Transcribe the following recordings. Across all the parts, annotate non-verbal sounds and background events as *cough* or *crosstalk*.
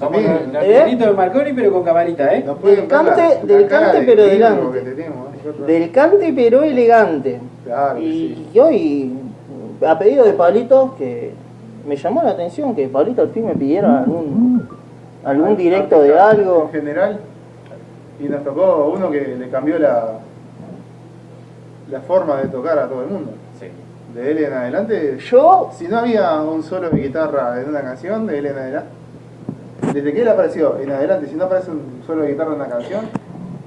Somos los ¿Eh? de Marconi, pero con camarita, ¿eh? Cante- la- la del cante, pero tenemos, nosotros. Del cante pero elegante. Claro que Y, sí. y hoy, a pedido de Pablito, que me llamó la atención que Pablito al fin me pidiera algún, algún directo de algo. En general. Y nos tocó uno que le cambió la, la forma de tocar a todo el mundo. Sí. De él en adelante, Yo, si no había un solo de guitarra en una canción, de él en adelante, desde que él apareció en adelante, si no aparece un solo de guitarra en una canción,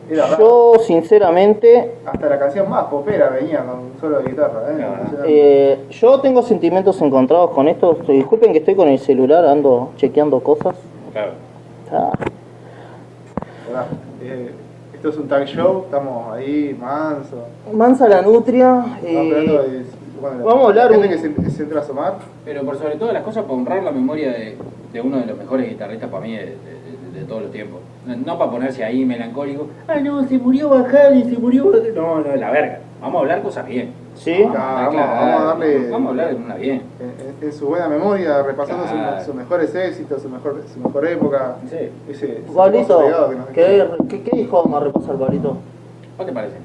era raro. yo sinceramente, Hasta la canción más popera venía con un solo de guitarra. ¿eh? Claro. eh, yo tengo sentimientos encontrados con esto. Disculpen que estoy con el celular, ando chequeando cosas. Claro. Ah, Hola, eh, esto es un tag show, estamos ahí, manso. Mansa la nutria. Estamos eh, hablando de- bueno, vamos a hablar la gente un- que se, se entra a asomar. Pero por sobre todas las cosas, para honrar la memoria de, de uno de los mejores guitarristas para mí de, de- de- de todos los tiempos. No, no para ponerse ahí melancólico. Ah, no, se murió Bajal se murió. Bajal". No, no, la verga. Vamos a hablar cosas bien. Sí. Vamos, a Vamos- estar vamos a claros. darle- Vamos a hablar de una bien. En, en- en su buena memoria, repasando Claro. sus mejores éxitos, su mejor, su mejor época. Sí. Ese, ese Pablito, que nos ¿qué, qué, qué disco vamos a repasar, Pablito? ¿Qué te parece?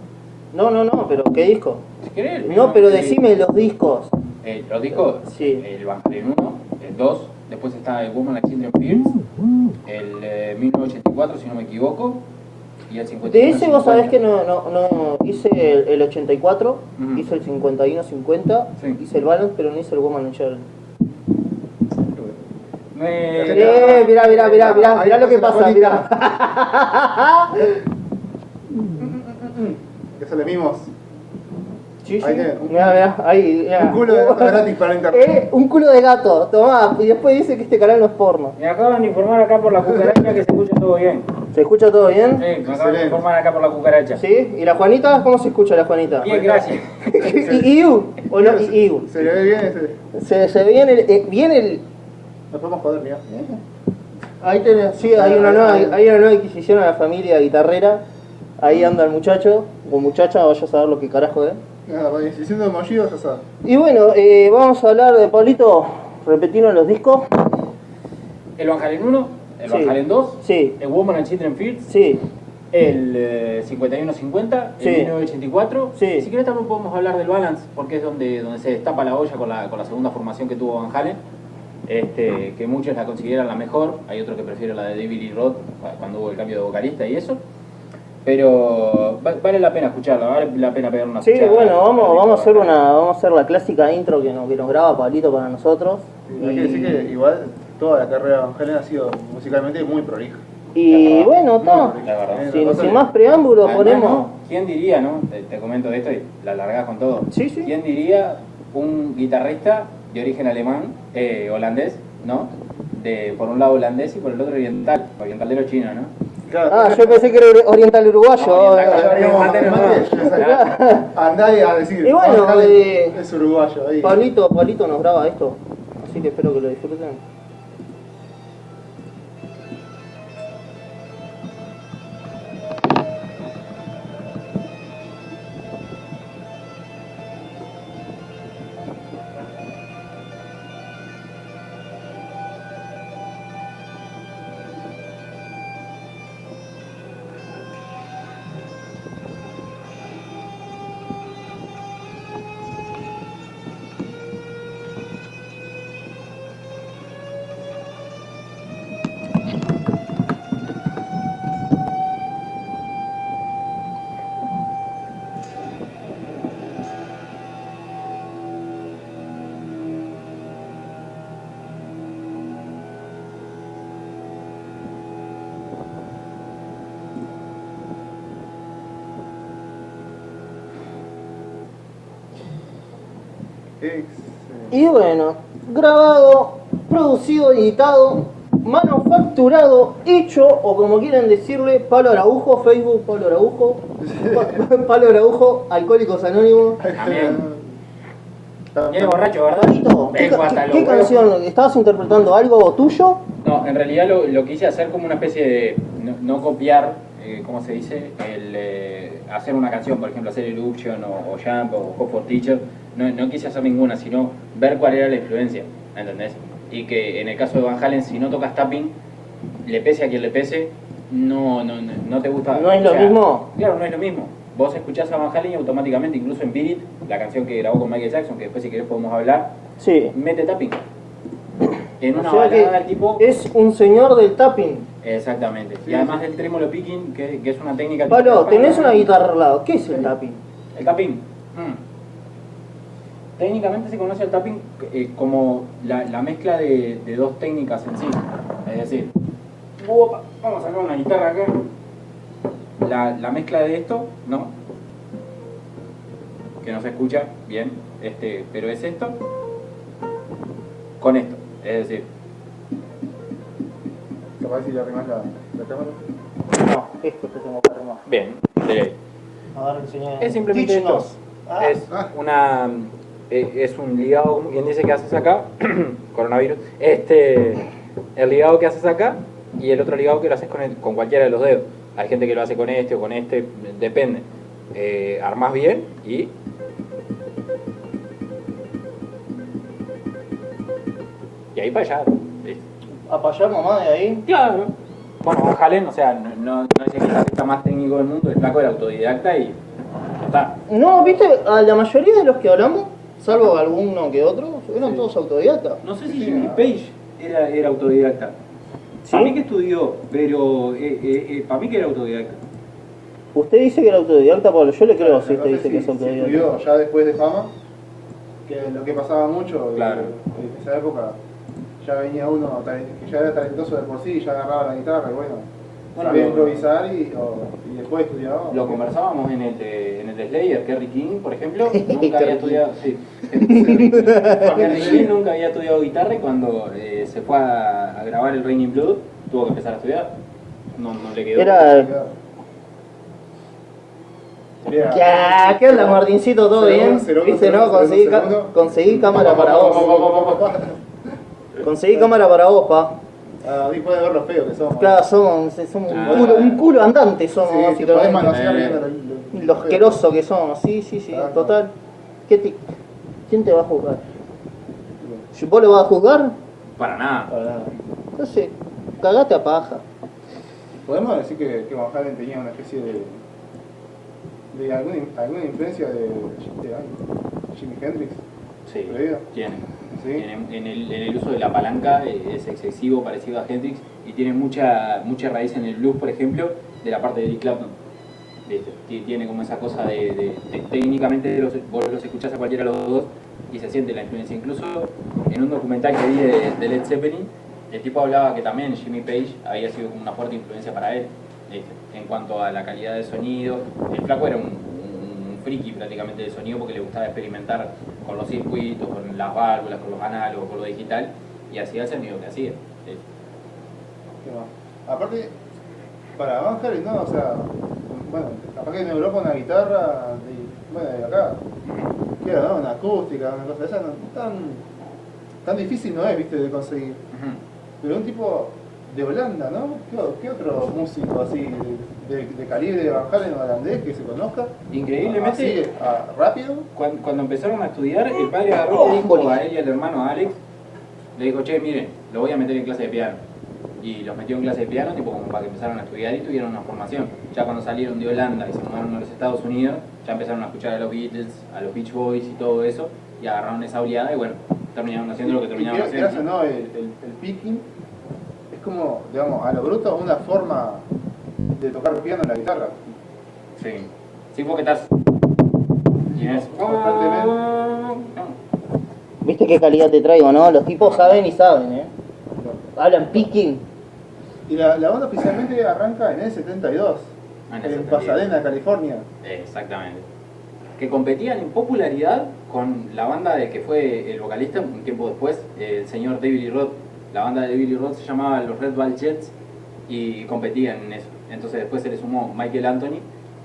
No, no, no, pero ¿qué disco? Si querés, el No, pero decime los discos. eh, los discos, Sí. el Banjalen 1, el 2, después está el Woman Like Children Fields, el eh, 1984, si no me equivoco, y el 51. De ese vos sabés que no, no, no hice el, el 84, Ujú. hice el 51-50, Sí. hice el balance, pero no hice el Woman and Child. Me- Eh, mirá, mirá, mirá, mirá, Ahí mirá lo que pasa mirá. *laughs* Que se le mimos. Sí, sí. Ahí tiene, un- Mirá, mirá, ahí, mirá. Un culo de gato *laughs* gratis para internet. Eh, un culo de gato, tomá, y después dice que este canal no es porno. Me acaban de informar acá por la cucaracha que se escucha todo bien. ¿Se escucha todo bien? Sí, me acaban de informar acá por la cucaracha. ¿Sí? ¿Y la Juanita? ¿Cómo se escucha la Juanita? Bien, gracias. *laughs* ¿Y Iu? ¿O no? ¿Y Iu? Se le ve bien ese. Se, se ve bien el, eh, bien el... Nos podemos joder, mira. Ahí tenés, sí, hay una, nueva, hay una nueva adquisición a la familia guitarrera. Ahí anda el muchacho, o muchacha, vaya a saber lo que carajo es. Nada, va diciendo emojillos, ya sabes. Y bueno, eh, vamos a hablar de Pablito, repetirnos los discos. El Van Halen 1, el Van Sí. Halen 2, Sí, el Woman and Children Fields, sí, el eh, 5150, Sí. el 1984. Sí. Si querés también podemos hablar del Balance, porque es donde, donde se destapa la olla con la, con la segunda formación que tuvo Van Halen. Este, que muchos la consideran la mejor, hay otros que prefieren la de David Lee Roth cu- cuando hubo el cambio de vocalista y eso. Pero va- vale la pena escucharla, vale la pena pegar una sí, escuchada. bueno, vamos, vamos a hacer una, vamos a hacer la clásica intro que nos, que nos graba Pablito para nosotros. Hay que decir que igual toda la carrera de Van Halen ha sido musicalmente muy prolija. Y bueno, está. Sin, sin más preámbulos ponemos... ¿no? ¿Quién diría, no? Te, te comento de esto y la largás con todo. Sí, sí. ¿Quién diría un guitarrista de origen alemán, eh, holandés, ¿no? De, por un lado holandés y por el otro oriental, orientalero chino, ¿no? Claro, Ah, yo pensé que era oriental uruguayo. No, oriental, ya veníamos Mate, a- mate. mate, Andá y a decir. Y bueno, eh, es uruguayo. Ahí. Pablito, Pablito nos graba esto, así que espero que lo disfruten. Y bueno, grabado, producido, editado, manufacturado, hecho, o como quieran decirle, Palo Araujo, Facebook, Palo Araujo, Pa- *laughs* Palo Araujo, Alcohólicos Anónimos. También. Viene borracho, ¿verdad? ¿qué, canción? ¿Estabas interpretando algo tuyo? No, en realidad lo, lo quise hacer como una especie de. No, no copiar, eh, ¿cómo se dice? El, eh, hacer una canción, por ejemplo, hacer Eruption o, o Jump o Hope for Teacher. No, no quise hacer ninguna, sino ver cuál era la influencia, ¿entendés? Y que en el caso de Van Halen, si no tocas tapping, le pese a quien le pese, no, no, no, no te gusta. ¿No es lo mismo? Claro, no es lo mismo. Vos escuchás a Van Halen y automáticamente, incluso en Beat It, la canción que grabó con Michael Jackson, que después si querés podemos hablar, Sí. mete tapping. En una O sea balada del tipo... es un señor del tapping. Exactamente. Sí, y además del trémolo picking, que, que es una técnica... Pablo, tenés una guitarra al lado. ¿Qué es el tapping? El tapping. mm. Técnicamente se conoce el tapping eh, como la, la mezcla de, de dos técnicas en sí. Es decir, vamos a sacar una guitarra acá. La, la mezcla de esto, ¿no? Que no se escucha bien, este, pero es esto con esto. Es decir, Capaz si le arrimas la, la cámara. No, esto te tengo que armar. bien, de- A ver, enseñá. Es simplemente Teach esto. Ah, es Ah. una eh, es un ligado, como quien dice que haces acá, *clears throat* coronavirus, este el ligado que haces acá y el otro ligado que lo haces con, el- con cualquiera de los dedos. Hay gente que lo hace con este o con este, depende. Eh, armás bien y y ahí para allá. a para allá, mamá, de ahí. Claro. Bueno, Halen, o sea, no, no, no es el guitarrista más técnico del mundo, el flaco era autodidacta y ya está. No, viste, a la mayoría de los que hablamos, salvo alguno que otro, eran Sí. todos autodidactas. No sé si Jimmy Page era, era autodidacta. ¿Sí? Para mí que estudió, pero eh, eh, eh, para mí que era autodidacta. Usted dice que era autodidacta, Pablo. Yo le creo si usted dice si- que es si autodidacta. estudió ya después de fama, que lo que pasaba mucho eh, Claro. en esa época, ya venía uno que ya era talentoso de por sí, ya agarraba la guitarra y bueno, Bueno, improvisar y, o- y después estudiaba. Lo conversábamos en el de, en el de Slayer, Kerry King, por ejemplo, *laughs* nunca había estudiado. Sí, *laughs* Kerry King nunca había estudiado guitarra y cuando eh, se fue a, a grabar el Raining Blood tuvo que empezar a estudiar. No, no le quedó. Era. Era- ¿Qué, ¿Qué onda, Martincito? ¿Todo bien? ¿Viste, no? Conseguí, conseguí cámara para vos. Conseguí cámara para vos, pa. Ah, ahí puedes ver lo feo que somos. Claro, somos, somos un, Ah. culo, un culo andante somos, Sí, te podés básicamente. manosear Eh. bien lo- lo- Lo asqueroso que somos, sí, sí, sí, Ah, total. ¿Qué te- ¿Quién te va a juzgar? ¿Vos lo vas a juzgar? Para nada. Para nada. No sé, cagate a paja. Podemos decir que, que Van Halen tenía una especie de. de alguna, alguna influencia de, de Jimi Hendrix. Sí, tiene. Tiene- En, el, en el uso de la palanca eh, es excesivo, parecido a Hendrix, y tiene mucha, mucha raíz en el blues, por ejemplo, de la parte de Eric Clapton. Tiene como esa cosa de, técnicamente los, vos los escuchás a cualquiera de los dos y se siente la influencia. Incluso en un documental que vi de, Led Zeppelin, el tipo hablaba que también Jimmy Page había sido como una fuerte influencia para él, en cuanto a la calidad de sonido. El flaco era un friki prácticamente de sonido porque le gustaba experimentar con los circuitos, con las válvulas, con los análogos, con lo digital, y hacía el sonido que hacía. Aparte, para Van Halen, no, o sea, bueno, capaz que en Europa una guitarra, de, bueno, de acá, ¿qué era, no? Una acústica, una cosa de esa, no, tan, tan difícil no es, viste, de conseguir. Pero un tipo de Holanda, ¿no? ¿Qué, otro músico así de, de, de calibre Van Halen holandés que se conozca? Increíblemente, Así, a- rápido. Cuando, cuando empezaron a estudiar, el padre agarró le dijo a él y al hermano Alex, le dijo, che, miren, lo voy a meter en clase de piano. Y los metió en clase de piano, tipo como para que empezaran a estudiar y tuvieran una formación. Ya cuando salieron de Holanda y se mudaron a los Estados Unidos, ya empezaron a escuchar a los Beatles, a los Beach Boys y todo eso, y agarraron esa oleada y bueno, terminaron haciendo lo que terminaron haciendo. no, el, el, el picking es como, digamos, a lo bruto una forma de tocar piano en la guitarra. Sí. Sí, porque estás... Constantemente. ¿Viste qué calidad te traigo, no? Los tipos saben y saben, ¿eh? Hablan picking. Y la, la banda oficialmente arranca en el 72, Ah, en en, el 72. Pasadena, California. Exactamente. Que competían en popularidad con la banda de que fue el vocalista un tiempo después, el señor David Lee Roth. La banda de David Lee Roth se llamaba los Red Ball Jets y competían en eso. Entonces después se le sumó Michael Anthony,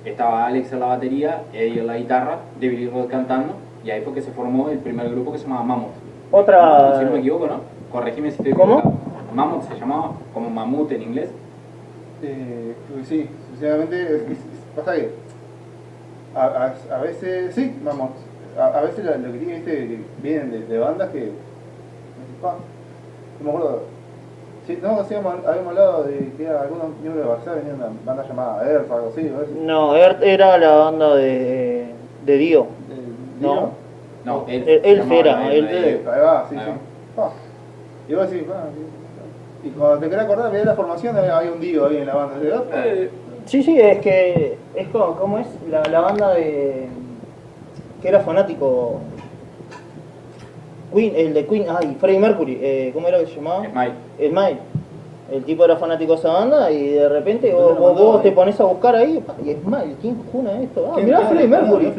estaba Alex en la batería, Eddie en la guitarra, David Roth cantando y ahí fue que se formó el primer grupo que se llamaba Mammoth. Otra. Si no me equivoco, ¿no? Corregime si estoy ¿Cómo? equivocado. Mammoth se llamaba como mamut en inglés. Eh, pues sí, sinceramente, es- es- es- pasa que a, a- a veces, sí, vamos, a, a veces lo, lo que tiene, viste, vienen de, de bandas que, pa, no me acuerdo, Sí, no, sí, habíamos, hablado de que algunos miembros de Barça venían una banda llamada Earth o algo así, ¿o eso? No, Earth era la banda de, de Dio. No. Dio. No, él, llamaba era, a él- a Eh, ahí va, sí, Ahí sí. Ah. Y vos decís, ah, sí. Y cuando te querés acordar, veías la formación, había había un Dio ahí en la banda. "Ah, Eh, Sí, sí, es que es como, ¿cómo es? La, la banda de que era fanático Queen, el de Queen, ay, Freddie Mercury, eh, ¿cómo era que se llamaba? Smile. Smile. El tipo era fanático de esa banda y de repente ¿Dónde vos, vos- mandó vos ahí? te pones a buscar ahí y Smile, ¿quién juna esto? Ah, ¿quién mirá? Freddie Mercury. *laughs*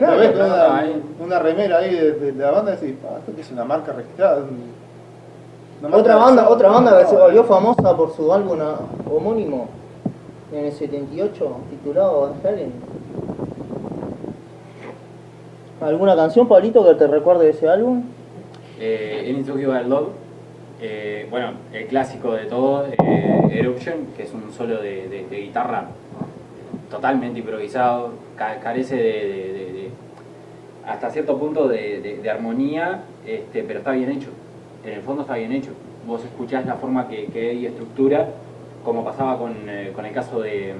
Lo ves una, remera ahí de, de la banda y decís, ah, esto que es una marca registrada. un- una marca Otra banda, otra banda que se volvió eh. famosa por su álbum ah, homónimo en el 78 titulado Van Halen. ¿Alguna canción, Pablito, que te recuerde de ese álbum? Eh, Any Talk About Love, eh, bueno, el clásico de todo, eh, Eruption, que es un solo de, guitarra totalmente improvisado, ca- carece de, hasta cierto punto de, armonía, este, pero está bien hecho. En el fondo está bien hecho. Vos escuchás la forma que, que Eddie estructura, como pasaba con, eh, con el caso de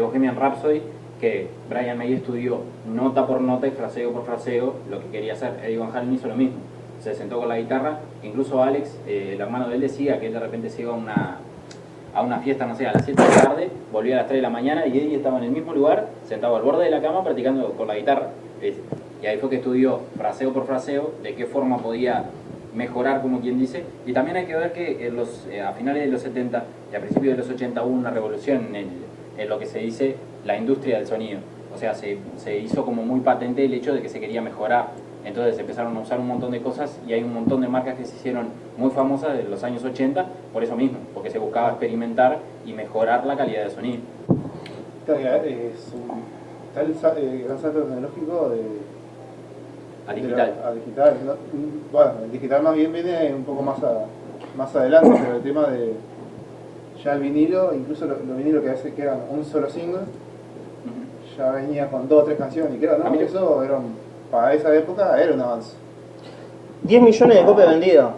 Bohemian Rhapsody, que Brian May estudió nota por nota y fraseo por fraseo lo que quería hacer. Eddie Van Halen hizo lo mismo. Se sentó con la guitarra, incluso Alex, eh, el hermano de él, decía que él de repente se iba a una, a una fiesta, no sé, a las 7 de la tarde, volvía a las 3 de la mañana y Eddie estaba en el mismo lugar, sentado al borde de la cama, practicando con la guitarra. Y ahí fue que estudió fraseo por fraseo de qué forma podía mejorar, como quien dice. Y también hay que ver que eh, a finales de los 70 y a principios de los 80 hubo una revolución en, el- en lo que se dice la industria del sonido. O sea, se, se hizo como muy patente el hecho de que se quería mejorar. Entonces empezaron a usar un montón de cosas y hay un montón de marcas que se hicieron muy famosas de los años 80 por eso mismo, porque se buscaba experimentar y mejorar la calidad de sonido. Es un, está el sa- eh, gran salto tecnológico de, A de digital. la- a digital. ¿no? Bueno, el digital más bien viene un poco más, a- más adelante, pero el tema de ya el vinilo, incluso los lo vinilos que, hace, que eran un solo single. Ya venía con dos o tres canciones y que era, Ah, no, eso era un- para esa época era un avance. 10 millones de copias vendidas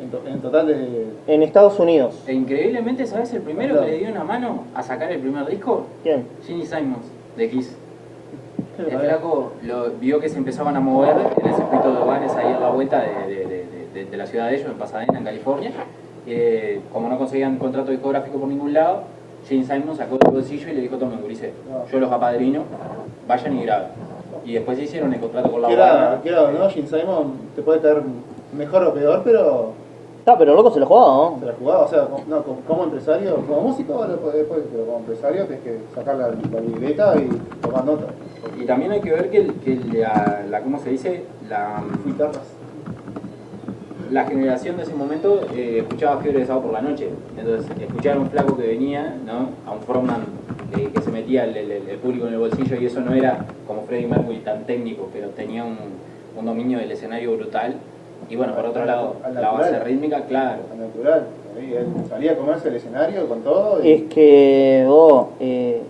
En, to- en total de... en Estados Unidos. E increíblemente, ¿sabes el primero que le dio una mano a sacar el primer disco? ¿Quién? Ginny Simons, de Kiss. El flaco lo, vio que se empezaban a mover en el circuito de bares ahí a la vuelta de, de- de- de- de la ciudad de ellos, en Pasadena, en California. Eh, como no conseguían contrato discográfico por ningún lado, Gene Simon sacó del bolsillo y le dijo, tomen, gurises, yo los apadrino, vayan y graben. Y después hicieron el contrato con la Warner. que era, ¿no? Gene Simon te puede caer mejor o peor, pero Ah, pero loco se lo jugaba, ¿no? la jugaba, o sea, como, no, como, como empresario, como músico lo podés, pero como empresario tienes que sacar la, la libreta y tomar nota. Y también hay que ver que, el- que la, la- ¿cómo se dice? La, Guitarras. La generación de ese momento eh, escuchaba Fiebre de Sábado por la noche. Entonces, escuchar a un flaco que venía, ¿no? A un frontman eh, que se metía el, el- el público en el bolsillo y eso no era como Freddie Mercury tan técnico, pero tenía un, un dominio del escenario brutal. Y bueno, por otro lado, la base rítmica, claro. Al natural. Salía a comerse el escenario con todo y, Es que vos, eh,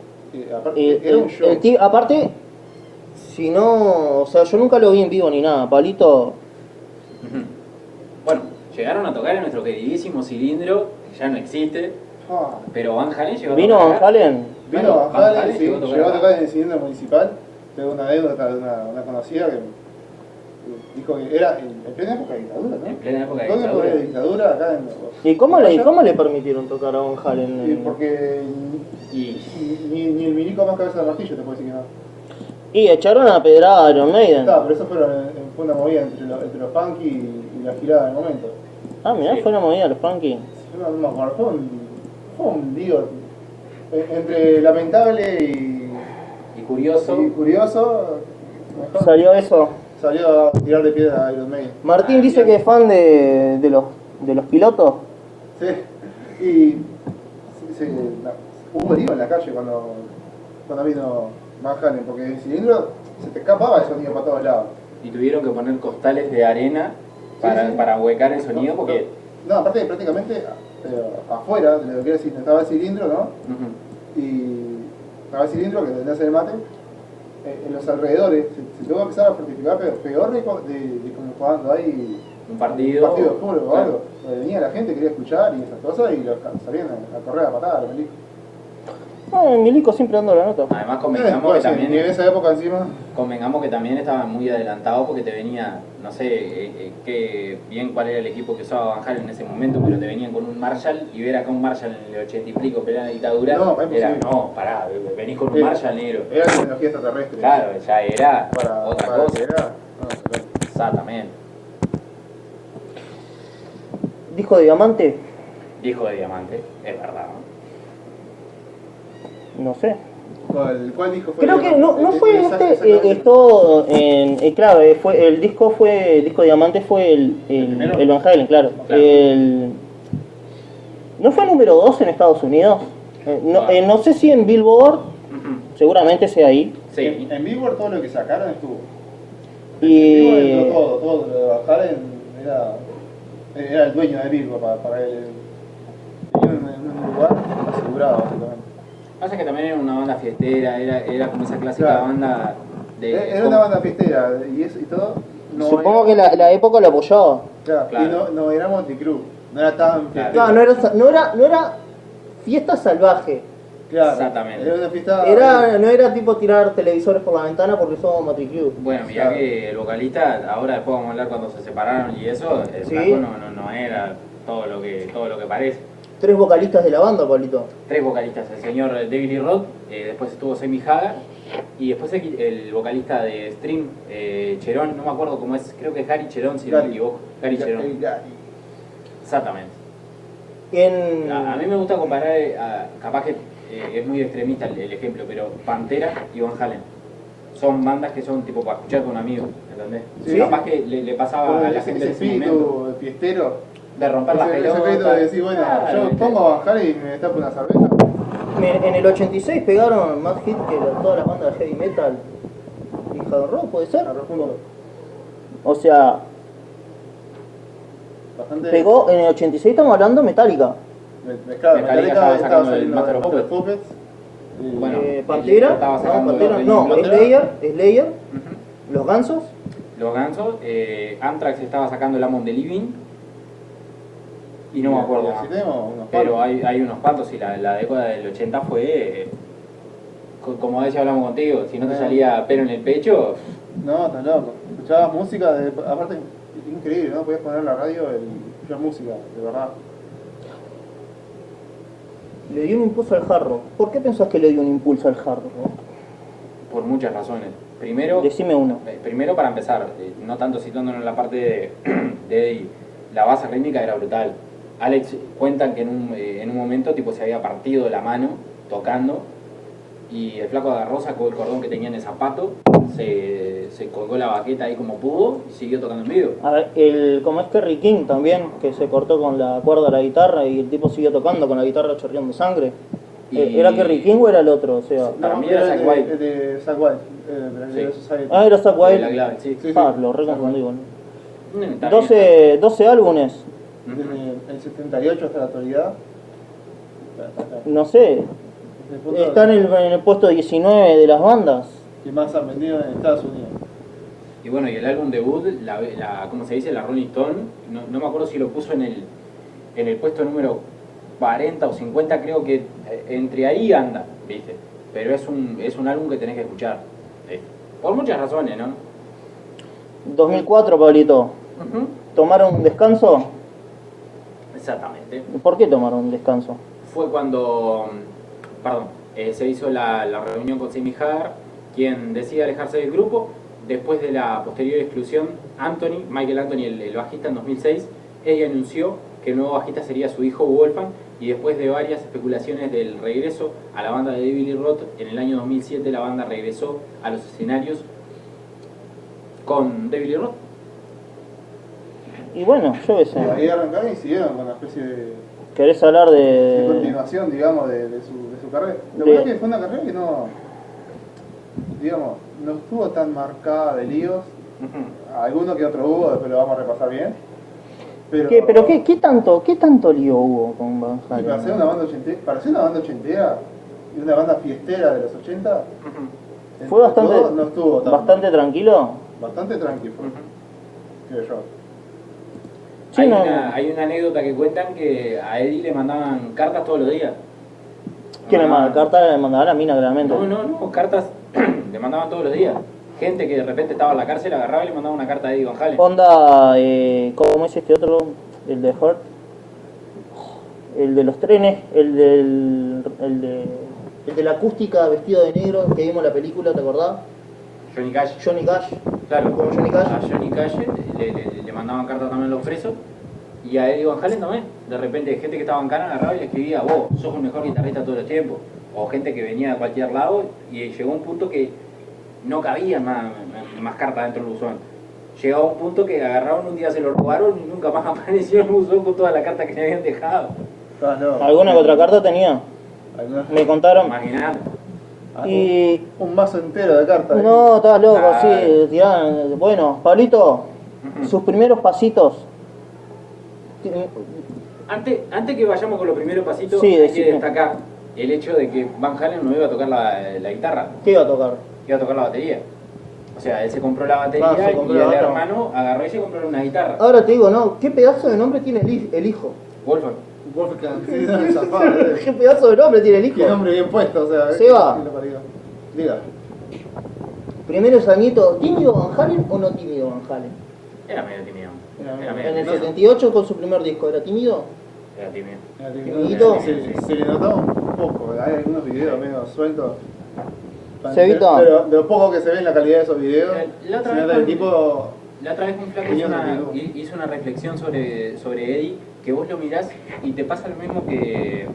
aparte era un show. aparte, si no, o sea, yo nunca lo vi en vivo ni nada, Palito. Bueno, llegaron a tocar en nuestro queridísimo cilindro, que ya no existe, Ah, pero Van Halen llegó a vino tocar Van. Halen, Vino Van Halen, Halen sí, llegó a tocar llegó a acá. tocar en el cilindro municipal. Tengo una anécdota de una, una conocida que dijo que era en, en plena época de dictadura, ¿no? En plena época de ¿Dónde fue dictadura. de dictadura acá en ¿y cómo le, cómo le permitieron tocar a Van Halen? Y en- porque Y ni, ni el milico más cabeza de martillo te puede decir que no. Y echaron a pedrada a Iron Maiden. Está, pero eso fue, fue una movida entre, lo- entre los punky y, y la girada del momento. Ah, mirá, Sí. fue una movida de los punky. No, no me acuerdo, fue un, fue un eh, entre lamentable y, y curioso, y curioso. Mejor Salió eso. salió a tirar de piedra a Iron Maiden. Martín Ah, dice bien. que es fan de, de los de los pilotos. Sí, y no, hubo lío en la calle cuando, cuando vino Van Halen, porque el cilindro se te escapaba el sonido para todos lados. y tuvieron que poner costales de arena para, para huecar el sonido porque No, aparte de prácticamente eh, afuera de lo que era el estaba el cilindro, ¿no? Y estaba el cilindro que vendría a ser el mate. eh, en los alrededores se, se tuvo que empezar a fortificar, pero peor de, de, de como cuando hay un partido. Un partido de fútbol o Claro. algo. donde Venía la gente, quería escuchar y esas cosas y salían a, a correr a patada milicos. No, Milico siempre dando la nota. Además Eh, convengamos que pues, sí, también y en esa época encima. convengamos que también estaban muy adelantados porque te venía, no sé eh, eh, qué bien cuál era el equipo que usaba Van Halen en ese momento, pero te venían con un Marshall y ver acá un Marshall en el 80 y pico plena dictadura, No, era, no, pará, venís con un Era- Marshall negro. Era tecnología extraterrestre. Claro, ya era Para, otra para cosa. que era. no, claro. Exactamente. Disco de diamante, Hijo de diamante, es verdad. ¿no? No sé. ¿Cuál, cuál disco fue? Creo que no, no fue este, eh, esto en, eh, claro, eh, fue, el disco fue, el disco diamante fue el, el, el Van Halen, claro. Claro. El, ¿No fue número 2 en Estados Unidos? Eh, no, Ah. eh, no sé si en Billboard, seguramente sea ahí. Sí, En, en Billboard todo lo que sacaron estuvo. Y todo, todo lo de bajar en, era, era el dueño de Billboard para, para él. Tenía un, un lugar asegurado, básicamente. Pasa que también era una banda fiestera, era, era como esa clásica Claro. banda de... Era una banda fiestera y eso y todo. No supongo era- que la, la época lo apoyaba. Claro, Claro. Y no, no era Monticrew, no era tan Claro. No, no era, no era, no era fiesta salvaje. Claro, Exactamente. Era una fiesta. Era, no era tipo tirar televisores por la ventana porque somos Matriclub. Bueno, mirá Claro. que el vocalista, ahora después vamos a hablar cuando se separaron y eso, el Sí. flaco no, no, no era todo lo que todo lo que parece. Tres vocalistas de la banda, Pablito. Tres vocalistas, el señor David Lee Roth, eh, después estuvo Sammy Hagar y después el, el vocalista de Stream, eh, Cherón, no me acuerdo cómo es, creo que es Gary Cherón, si no me equivoco. Gary Cherón, El exactamente. En... A, a mí me gusta comparar, eh, a- capaz que eh, es muy extremista el, el ejemplo, pero Pantera y Van Halen. Son bandas que son tipo para escuchar con un amigo, ¿entendés? Sí. Capaz que le, le pasaba a la gente ese en ese momento espíritu fiestero. De romper las pelotas. de decir, bueno, Claro, yo pongo a bajar y me tapo una cerveza. En, el 86 pegaron más hit que todas las bandas de heavy metal y hard rock, ¿puede ser? O sea, Bastante. pegó en el 86 estamos hablando Metallica. Me, me, claro, Metallica Metallica estaba sacando Master of Puppets. Puppets. Y- Bueno. Eh, Pantera, estaba no, sacando Pantera, no, Slayer, Slayer, Ujú. los Gansos, Los Gansos, eh, Anthrax estaba sacando el Amon de Living y no me acuerdo más. unos Pero hay, hay unos cuantos y la, la década del 80 fue, eh, co- como a veces hablamos contigo, si no te Eh. salía pelo en el pecho, No, tan loco. Escuchabas música, de, aparte, increíble, ¿no? Podías poner la radio y escuchar música, de verdad. le dio un impulso al hard rock. ¿Por qué pensás que le dio un impulso al hard rock? por muchas razones. Primero, Decime uno. eh, primero para empezar, eh, no tanto situándonos en la parte de, *clears throat* de Eddie, la base rítmica era brutal. Alex cuentan que en un, eh, en un momento tipo se había partido la mano tocando y el flaco agarró, sacó el cordón que tenía en el zapato, se, se colgó la baqueta ahí como pudo y siguió tocando en vivo. A ver, el, como es Kerry King también, que se cortó con la cuerda de la guitarra y el tipo siguió tocando con la guitarra chorreando sangre. Y- Eh, ¿Era Kerry King o era el otro? O sea, Para No, mí era Zack de- White. De, de Zack White, eh, de Sí. de ah, era Zack clave, sí. Sí. Ah, lo reconfundí, boludo. Mm, está bien. 12, 12 álbumes. Desde el 78 hasta la actualidad. Está- está- está. no sé, están en el, en el puesto 19 de las bandas. que más han vendido en Estados Unidos. Y bueno, y el álbum debut, la, la ¿cómo se dice? La Rolling Stone, no, no me acuerdo si lo puso en el, en el puesto número 40 o 50, creo que eh, entre ahí anda, ¿viste? Pero es un, es un álbum que tenés que escuchar, ¿viste? por muchas razones, ¿no? 2004, Pablito. ¿Tomaron un descanso? Exactamente. ¿Por qué tomaron un descanso? Fue cuando, perdón, eh, se hizo la, la reunión con Hagar, quien decide alejarse del grupo. Después de la posterior exclusión, Anthony, Michael Anthony, el, el bajista en 2006, ella anunció que el nuevo bajista sería su hijo Wolfgang y después de varias especulaciones del regreso a la banda de David Lee Roth, en el año 2007 la banda regresó a los escenarios con David Lee Roth. Y bueno, yo qué Y sé. ahí arrancaron y siguieron con una especie de, ¿Querés hablar de de...? continuación, digamos, de, de su, de su carrera. Lo De- que pasa es que fue una carrera que no, digamos, no estuvo tan marcada de líos. Alguno que otro hubo, después lo vamos a repasar bien. Pero, ¿Qué, ¿Pero qué, qué, tanto, qué tanto lío hubo con ser Halen? una banda ochentera, ser una banda ochentera y una banda fiestera de los 80, Fue entre bastante, todo, no estuvo tan bastante tranquilo. bastante tranquilo, creo yo. Sí, hay, no. una, hay una anécdota que cuentan que a Eddie le mandaban cartas todos los días. ¿Quién le Ah, manda? Carta le mandará a Mina, claramente. No, no, no, cartas *clears throat* le mandaban todos los días. Gente que de repente estaba en la cárcel agarraba y le mandaba una carta a Eddie Halen. Onda, eh, ¿cómo es este otro? El de Hurt. El de los trenes, el del. El de, el de la acústica vestido de negro que vimos en la película, ¿te acordás? Johnny Cash. Johnny Cash. Claro, como Johnny Cash. A Johnny Cash le, le- le mandaban cartas también los presos. Y a Eddie Van Halen también. De repente, gente que estaba en cana agarraba y le escribía, vos sos el mejor guitarrista de todos los tiempos. O gente que venía de cualquier lado y llegó un punto que no cabía más, más cartas dentro del buzón. Llegaba un punto que agarraron un día, se lo robaron y nunca más *laughs* apareció el buzón con toda la carta que le habían dejado. Loco. ¿Alguna que otra carta tenía? Me contaron. Imaginate. Ah, Y. Un, un mazo entero de cartas. No, estabas loco, Ah. sí, tiraban. Bueno, Pablito, sus primeros pasitos. Antes, antes que vayamos con los primeros pasitos, Sí, hay que destacar el hecho de que Van Halen no iba a tocar la, la guitarra, ¿Qué iba a tocar? iba a tocar la batería. O sea, él se compró la batería Ah, se compró y el hermano agarró y se compró una guitarra. Ahora te digo, no, ¿qué pedazo de nombre tiene el, el hijo? Wolfgang. Wolfgang, sí, no, zafado, eh. ¿Qué pedazo de nombre tiene el hijo? Qué nombre bien puesto, o sea. Seba. Diga. Primeros añitos, ¿tímido Van Halen o no tímido Van Halen? Era medio tímido. Era Era En el medio, 78 con su primer disco, ¿era tímido? era tímido. Timidito. Se, se le notaba un poco, hay algunos videos medio sueltos. Pero de lo poco que se ve en la calidad de esos videos, La otra vez el con- tipo. La otra vez un flaco hizo una reflexión sobre, sobre Eddie, que vos lo mirás y te pasa lo mismo que,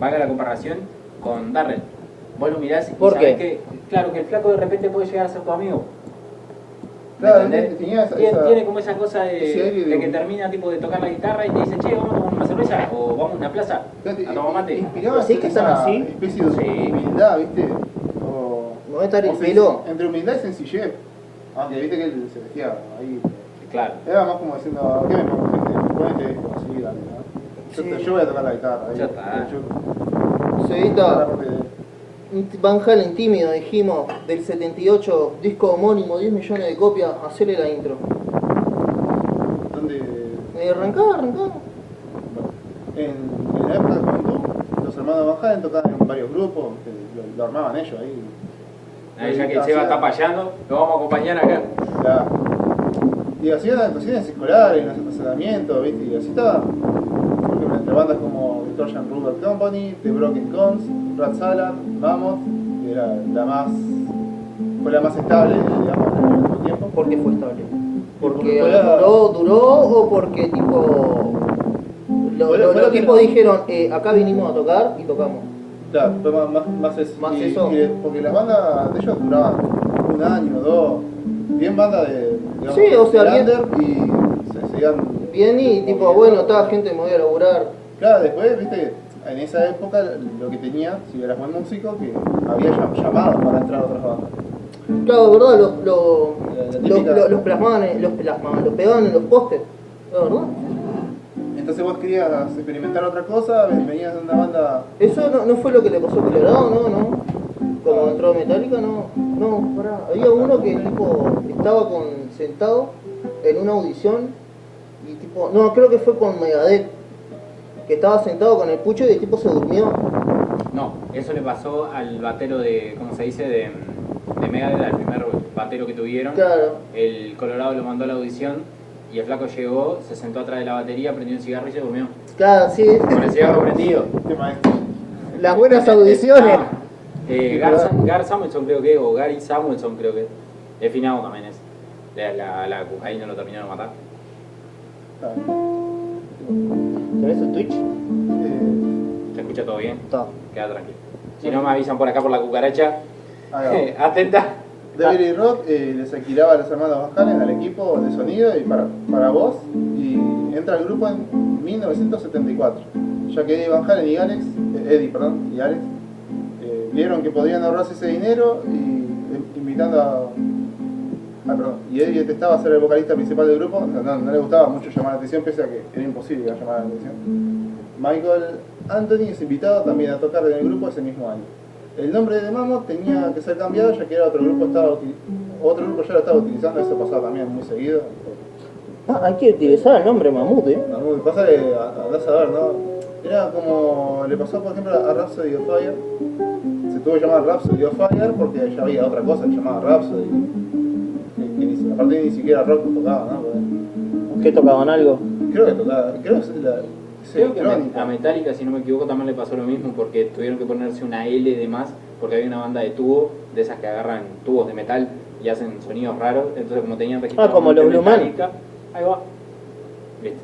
valga la comparación, con Darrell. Vos lo mirás y ¿Por sabés qué? que, claro, que el flaco de repente puede llegar a ser tu amigo. ¿Me Claro, tenía esa- tiene, esa- tiene como esa cosa de, que termina tipo de tocar la guitarra y te dice, che, vamos a tomar una cerveza o vamos a una plaza a tomar mate. Inspiraba ¿Sí que están así? especie de Sí. humildad, ¿viste? O, ¿No estar el pelo? Entre humildad y sencillez. Aunque viste que él se vestía ahí. Claro. Era más como diciendo, ¿qué me pongo? Ponete esto, Yo, Sí. te- yo voy a tocar la guitarra. ahí, Ya está. yo- Cevita, la parte de- Van Halen tímido, dijimos, del 78, disco homónimo, 10 millones de copias, hacele la intro. donde Eh, arrancá, arrancá. en, en la época de juventud, los hermanos Van Halen tocaban en varios grupos, que lo, lo armaban ellos ahí. Ahí ya que el Seba está payando, lo vamos a acompañar acá. La, y hacían actuaciones escolares, en los estacionamientos, ¿viste? Y así estaba. Por ejemplo, entre bandas como Victorian Rubber Company, The Broken Cons, Rat Salad, Mammoth, que era la más. fue la más estable, digamos, en el último tiempo. ¿Por qué fue estable? ¿Porque Porque la- duró, duró o porque tipo... lo- Fue lo- que dijeron, eh, acá vinimos a tocar y tocamos. Claro, fue más, más, más eso. Más Y- eso. y- porque las bandas de ellos duraban un año, dos. Bien bandas de. Digamos, Sí, o sea, bien- y se seguían. Bien y tipo, bueno, toda gente me voy a laburar. Claro, después, viste, en esa época lo que tenía, si eras buen músico, que había llam- llamados para entrar a otras bandas. Claro, ¿verdad? Los, los, los, los- plasmaban, los plasmaban, los pegaban en los postes. ¿Es verdad? Entonces vos querías experimentar otra cosa, ven- venías de una banda. Eso no, no fue lo que le pasó a Colorado, no, no. Cuando entró Metallica, no. No, pará. Había uno que tipo estaba con, sentado en una audición y tipo. No, creo que fue con Megadeth. Que estaba sentado con el pucho y el tipo se durmió. No, eso le pasó al batero de, ¿cómo se dice? De, de Megadeth, al primer batero que tuvieron. Claro. El Colorado lo mandó a la audición y el flaco llegó, se sentó atrás de la batería, prendió un cigarro y se durmió. Claro, sí. Con el cigarro prendido. Las buenas audiciones. Ah, eh, Gar, Gar Samuelson creo que es, o Gary Samuelson creo que es. El finado también es. La, la, la cocaína lo terminaron de matar. Ah, ¿Tenés el Twitch? eh, ¿Se escucha todo bien? Está. Queda tranquilo. Si no me avisan por acá por la cucaracha, ahí *laughs* atenta. David y Rock eh, les alquilaba a los hermanos Van Halen al equipo de sonido y para, para voz y entra al grupo en 1974, ya que Eddie Van Halen y Alex, eh, Eddie perdón, y Alex eh, vieron que podían ahorrarse ese dinero y eh, invitando a... Ah, perdón, y Eddie detestaba ser el vocalista principal del grupo, no, no- no le gustaba mucho llamar la atención, pese a que era imposible llamar la atención. Michael Anthony es invitado también a tocar en el grupo ese mismo año. El nombre de Mammoth tenía que ser cambiado ya que era otro grupo estaba otro grupo ya lo estaba utilizando, eso pasaba también muy seguido. Ah, hay que utilizar el nombre mamut, ¿eh? Me pasa que andás a ver, ¿no? Era como le pasó, por ejemplo, a Rhapsody of Fire. Tuvo que llamar Rhapsody of Fire porque ya había otra cosa que llamaba Rhapsody. Que, que ni, aparte ni siquiera rock tocaba, ¿no? Porque Que tocaban algo. creo que tocaba, creo que la. Creo que electrónica. a Metallica, si no me equivoco, también le pasó lo mismo porque tuvieron que ponerse una L de más porque había una banda de tubo, de esas que agarran tubos de metal y hacen sonidos raros. Entonces, como tenían registrado Ah, como los Blue. Metallica, Ahí va. ¿Viste?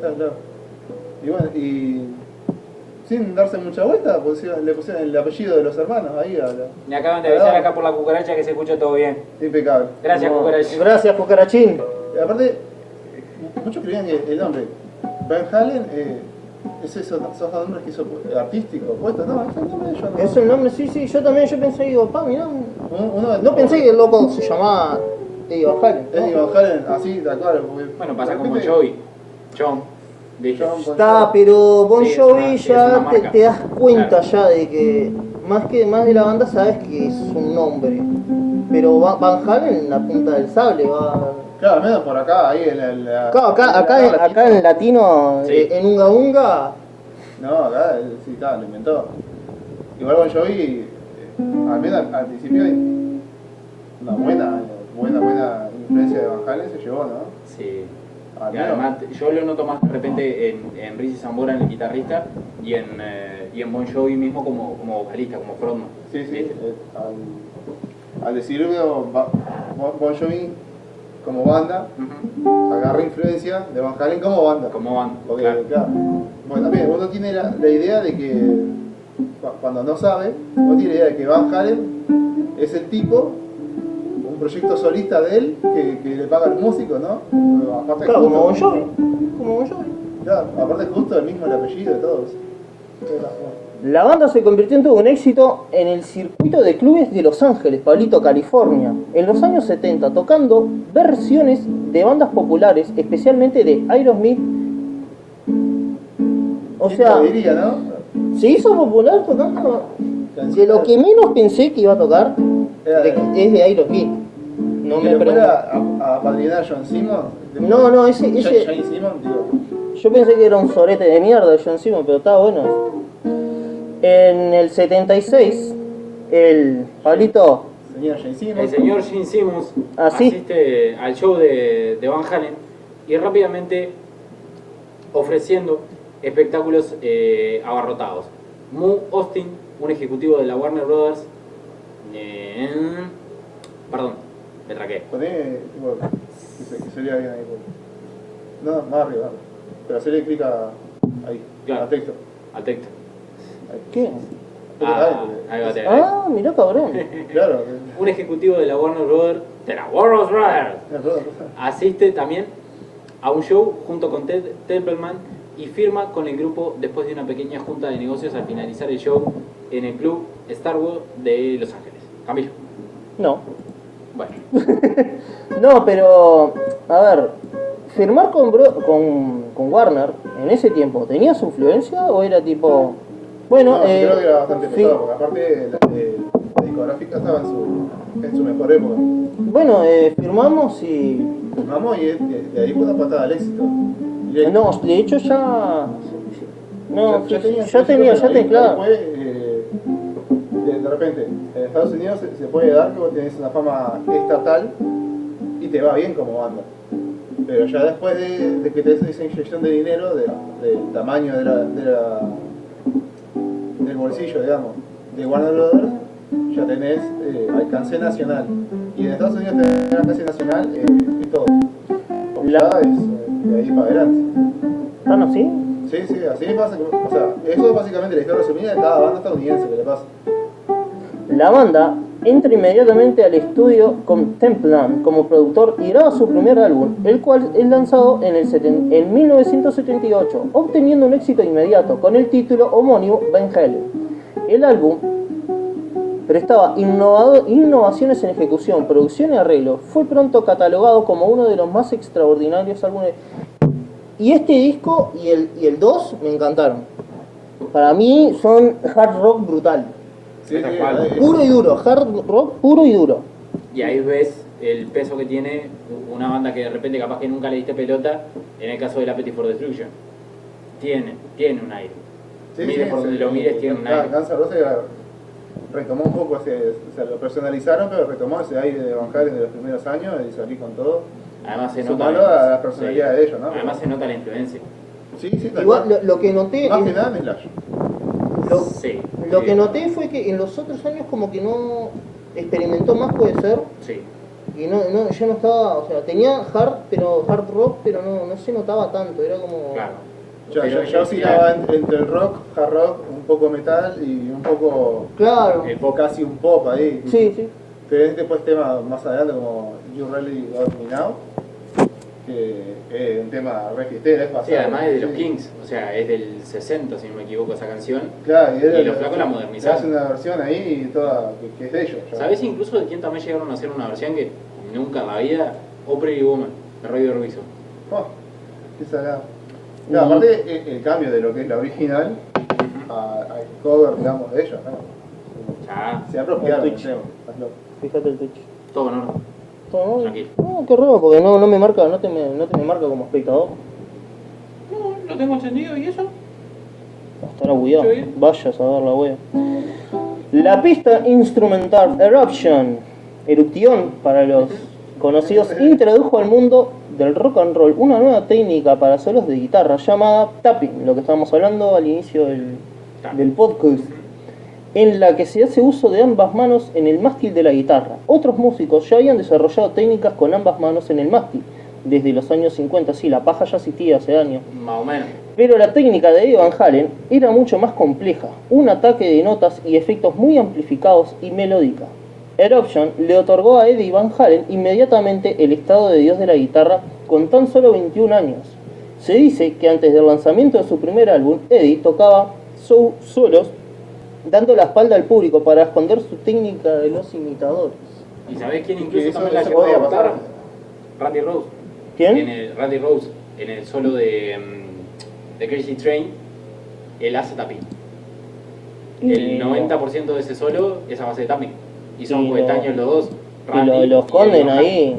Claro, claro. Y bueno, y sin darse mucha vuelta, pusieron- le pusieron el apellido de los hermanos ahí a la. Me acaban de avisar acá por la cucaracha que se escucha todo bien. Impecable. Gracias, No, cucaracha. Gracias, cucarachín. Y aparte, muchos creían que el nombre Van Halen eh, es esos, esos nombres que hizo artístico, puesto, no, es el nombre de ellos. ¿no? Es el nombre, sí, sí, yo también, yo pensé, digo, pa, mirá. Uno, uno- No pensé que el loco se llamaba Eddie Van Halen. ¿no? Eddie Van Halen, así, de acuerdo. porque- Bueno, pasa como Joey. John. Está, pero Bon Jovi ya te, das cuenta Claro. ya de que más que más de la banda sabes que es un nombre. Pero Va- Van Halen en la punta del sable va. Claro, al menos por acá, ahí en la- Claro, acá, acá, en- acá en latino, Sí. eh, en Unga Unga, No, acá eh, sí, está, lo inventó. Igual Bon Jovi, eh, al menos al, al principio, una buena, buena, buena influencia de Van Halen se llevó, ¿no? Sí. Y menos. además, yo lo noto más de repente en, en Rizzi Zambora, en el guitarrista, y en, eh, y en Bon Jovi mismo como, como vocalista, como frontman. Sí, sí, eh, al, al decirlo, Bon Jovi como banda agarra influencia de Van Halen como banda. Como Porque, claro. claro, bueno, también uno tiene la, la idea de que, cu- cuando no sabe, uno tiene la idea de que Van Halen es el tipo, un proyecto solista de él, que, que le paga al músico, ¿no? Aparte claro, como Bon justo- Jovi. Como Bon Jovi. Claro, aparte justo el mismo el apellido de todos. La banda se convirtió en todo un éxito en el circuito de clubes de Los Ángeles, Pablito, California, en los años 70, tocando versiones de bandas populares, especialmente de Aerosmith. O ¿Quién sea, diría, no? se hizo popular tocando de lo que menos pensé que iba a tocar, es de Aerosmith. No me fuera a, a padrinar John Simmons. No, no, ese- ese- Jane Simmons, digo. Yo pensé que era un sorete de mierda de John Simon, pero estaba bueno. En el 76, el Pablito Señor Jane Simmons. El señor Gene Simmons Así. asiste al show de, de Van Halen y rápidamente ofreciendo espectáculos eh, abarrotados. Mu Austin, un ejecutivo de la Warner Brothers, eh, perdón, me traqué. Poné, tipo, que, se- que sería bien ahí. No, más arriba. Pero hacerle clic a, ahí, Claro. a texto. Al texto. ¿Qué? Ah, ahí va, Ah, mirá cabrón. *laughs* Claro. Un ejecutivo de la Warner Brothers, de la Warner Brothers, asiste también a un show junto con Ted Templeman y firma con el grupo después de una pequeña junta de negocios al finalizar el show en el club Star Wars de Los Ángeles. Camilo. No. Bueno, *laughs* No, pero, a ver, firmar con, Bro- con, con Warner en ese tiempo, ¿tenía su influencia o era tipo, bueno, no, yo eh, creo que era bastante pesado, porque aparte la, eh, la discográfica estaba en su, en su mejor época. bueno, eh, firmamos y... Vamos, y de, de ahí fue una patada al éxito. Directo. No, de hecho ya... No, ya, tenía, ya tenía, ya ahí- te, ahí claro. eh, de, repente, en Estados Unidos se, se puede dar que vos tenés una fama estatal y te va bien como banda. Pero ya después de, de que te des esa inyección de dinero, de- del tamaño de la, de la- del bolsillo, digamos, de Warner Brothers, ya tenés eh, alcance nacional. Y en Estados Unidos tener alcance nacional eh, es todo. Porque La- es eh, de ahí para adelante. ¿Están así? Sí, sí, así pasa. O sea, eso es básicamente la historia resumida de cada banda estadounidense que le pasa. La banda entra inmediatamente al estudio con Templan como productor y graba su primer álbum, el cual es lanzado en, el en 1978, obteniendo un éxito inmediato con el título homónimo Van Halen. El álbum prestaba innovaciones en ejecución, producción y arreglo. Fue pronto catalogado como uno de los más extraordinarios álbumes. Y este disco y el, y el 2 me encantaron. Para mí son hard rock brutal. Sí, Tal sí, cual. es- Puro y duro, hard rock puro y duro. y ahí ves el peso que tiene una banda que de repente capaz que nunca le diste pelota, en el caso de Appetite for Destruction. Tiene, tiene un aire. Mires por donde lo mires, tiene un Ah, aire. Guns N' Roses retomó un poco ese, o sea, lo personalizaron, pero retomó ese aire de Van Halen de los primeros años y salí con todo. Además se nota. Sumalo a la personalidad de ellos, ¿no? Además se nota la influencia. Sí, sí, tal Igual lo, lo que noté Más es- que nada en Slash. Lo, Sí. lo sí. que noté fue que en los otros años como que no experimentó más puede ser Sí. y no, no ya no estaba, o sea, tenía hard pero hard rock, pero no, no se notaba tanto, era como Claro. Pero ya, ya ellos oscilaba tiran- en- entre el rock, hard rock, un poco metal y un poco, Claro. O casi un pop ahí. Sí, sí. Tenés después temas más adelante como You Really Got Me Now, que es un tema re fiestero, es Sí, pasado. además es de los Sí. Kings, o sea, es del 60, si no me equivoco, esa canción. Claro, y, los flacos la modernizaron. Hace una versión ahí y toda, que, que es de ellos. ya. ¿Sabés incluso de quién también llegaron a hacer una versión que nunca en la vida? O Pretty Woman, de Roy Orbison. Oh, qué salado. Claro, aparte el, el cambio de lo que es la original a- al cover, digamos, de ellos, ¿no? Ya, Se apropiaron El del Twitch. tema. Fíjate el techo. todo en orden. No, Tranquilo. no, qué raro, porque no, no me marca, no te me, no te me marca como espectador. No, lo tengo encendido y eso. Estará bugueado. Vaya a saber la wea. La pista instrumental Eruption, erupción para los conocidos, *laughs* introdujo al mundo del rock and roll una nueva técnica para solos de guitarra llamada tapping, lo que estábamos hablando al inicio del, del podcast, en la que se hace uso de ambas manos en el mástil de la guitarra. Otros músicos ya habían desarrollado técnicas con ambas manos en el mástil, desde los años 50, sí, la paja ya existía hace años. Más o menos. Pero la técnica de Eddie Van Halen era mucho más compleja, un ataque de notas y efectos muy amplificados y melódica. Eruption le otorgó a Eddie Van Halen inmediatamente el estado de dios de la guitarra con tan solo 21 años. Se dice que antes del lanzamiento de su primer álbum, Eddie tocaba so- solos dando la espalda al público para esconder su técnica de los imitadores. ¿Y sabés quién incluso también la llegó a pasar. Randy Rose. ¿Quién? En el, Randy Rose, en el solo de, mm, de Crazy Train, él hace tapping. El Y- 90% de ese solo es a base de tapping. Y son Y coetáneos lo- los dos. Y Randy lo- los esconden ahí.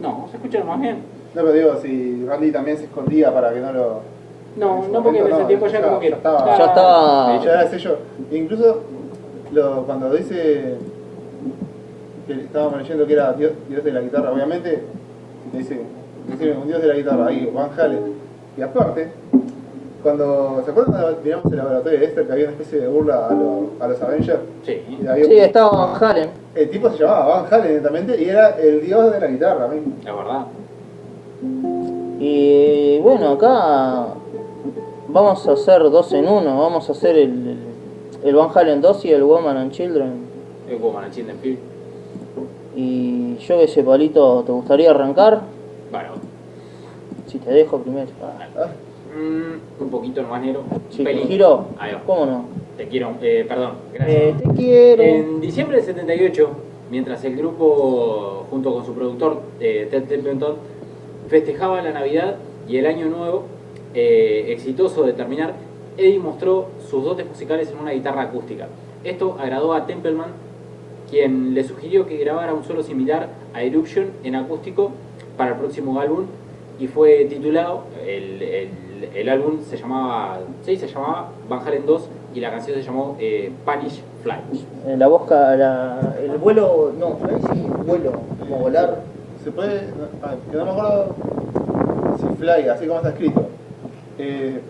No, se escucha más bien. No, pero digo, si Randy también se escondía para que no lo. No, no porque en ese no, tiempo ya ya como que... estaba- Ya estaba- Ya era el sello. Incluso lo, cuando dice que estábamos leyendo que era Dios, Dios de la guitarra, obviamente, te dice, dice un Dios de la guitarra, ahí, Van Halen. Y aparte, cuando, ¿se acuerdan cuando miramos el laboratorio de Esther que había una especie de burla a, los- a los Avengers? Sí. Había- Sí, estaba Van Halen. El tipo se llamaba Van Halen netamente y era el dios de la guitarra mismo. La verdad. Y bueno, acá vamos a hacer dos en uno. Vamos a hacer el, el Van Halen 2 y el Woman and Children. Es como la Children Field. Y yo que sé, Palito, ¿te gustaría arrancar? Bueno, Si te dejo primero. Ah, mm, un poquito nomás negro. Si te giro, Ahí va. ¿cómo no? Te quiero, eh, perdón, gracias. Eh, te quiero. En diciembre del 78, mientras el grupo, junto con su productor eh, Ted Templeton, festejaba la Navidad y el Año Nuevo, eh, exitoso de terminar, Eddie mostró sus dotes musicales en una guitarra acústica. Esto agradó a Templeman, quien le sugirió que grabara un solo similar a Eruption en acústico para el próximo álbum y fue titulado, el, el- el álbum se llamaba, sí, se llamaba Van Halen 2 y la canción se llamó eh, Spanish Fly. Eh, la bosca, la, el vuelo, no, fly sí, vuelo, como volar. Se puede. no, ah, que no me acuerdo si fly, así como está escrito. Eh,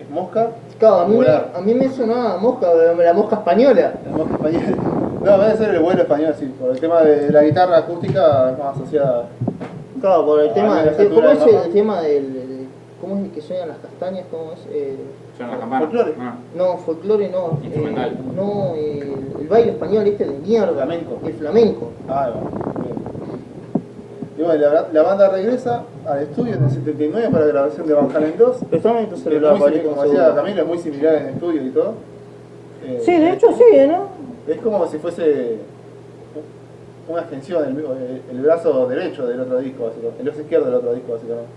es mosca, Claro, a mí, Volar. a mí me sonaba mosca, la mosca española. la mosca española. No, debe ser el vuelo español, sí, por el tema de la guitarra acústica más asociada. Claro, por el tema, estatura ¿cómo es el tema del, cómo es el que suenan las castañas? ¿Cómo es? Eh, Suena la campana. Folclore. Ah. no, folclore no. eh, Instrumental. no, el, el baile español este de mierda. Flamenco. El flamenco. Ah, bien. Y bueno, la, la banda regresa al estudio en el 79 para la grabación de Van Halen 2. Préstame tu es muy como decía. Camilo, es muy similar en estudio y todo. Eh, Sí, de hecho sí, ¿no? Es como si fuese una extensión, el, el- brazo derecho del otro disco, básicamente, el brazo izquierdo del otro disco, básicamente.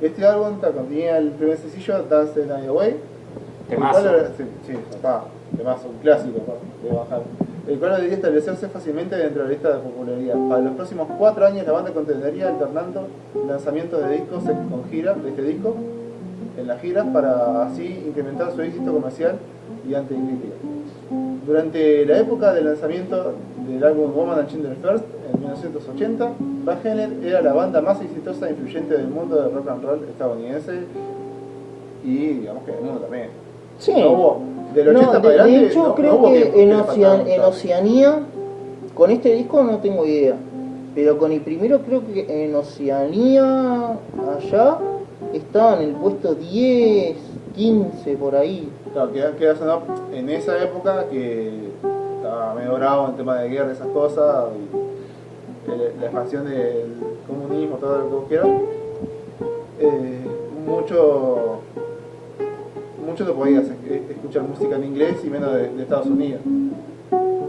Este álbum contenía el primer sencillo, Dance the Night Away. Temazo. era- Sí, sí, papá, temazo, un clásico de Van Halen. El cual debería establecerse fácilmente dentro de la lista de popularidad. Para los próximos cuatro años la banda contendría alternando lanzamientos de discos con giras de este disco en las giras para así incrementar su éxito comercial y ante crítica. Durante la época del lanzamiento del álbum Woman and Children First en 1980, Van Halen era la banda más exitosa e influyente del mundo del rock and roll estadounidense y digamos que del mundo también. Sí. No hubo, del 80 No, para de, de adelante, hecho no- no creo hubo que que- en, Ocean- en. Oceanía, con este disco no tengo idea, pero con el primero creo que en Oceanía, allá, estaba en el puesto 10, 15 por ahí. Claro, queda, queda sonado en esa época que estaba medio bravo en tema de guerra, esas cosas, y el- la expansión del comunismo, todo lo que vos quieras. Eh, mucho, mucho no podías es- escuchar música en inglés y menos de, de Estados Unidos.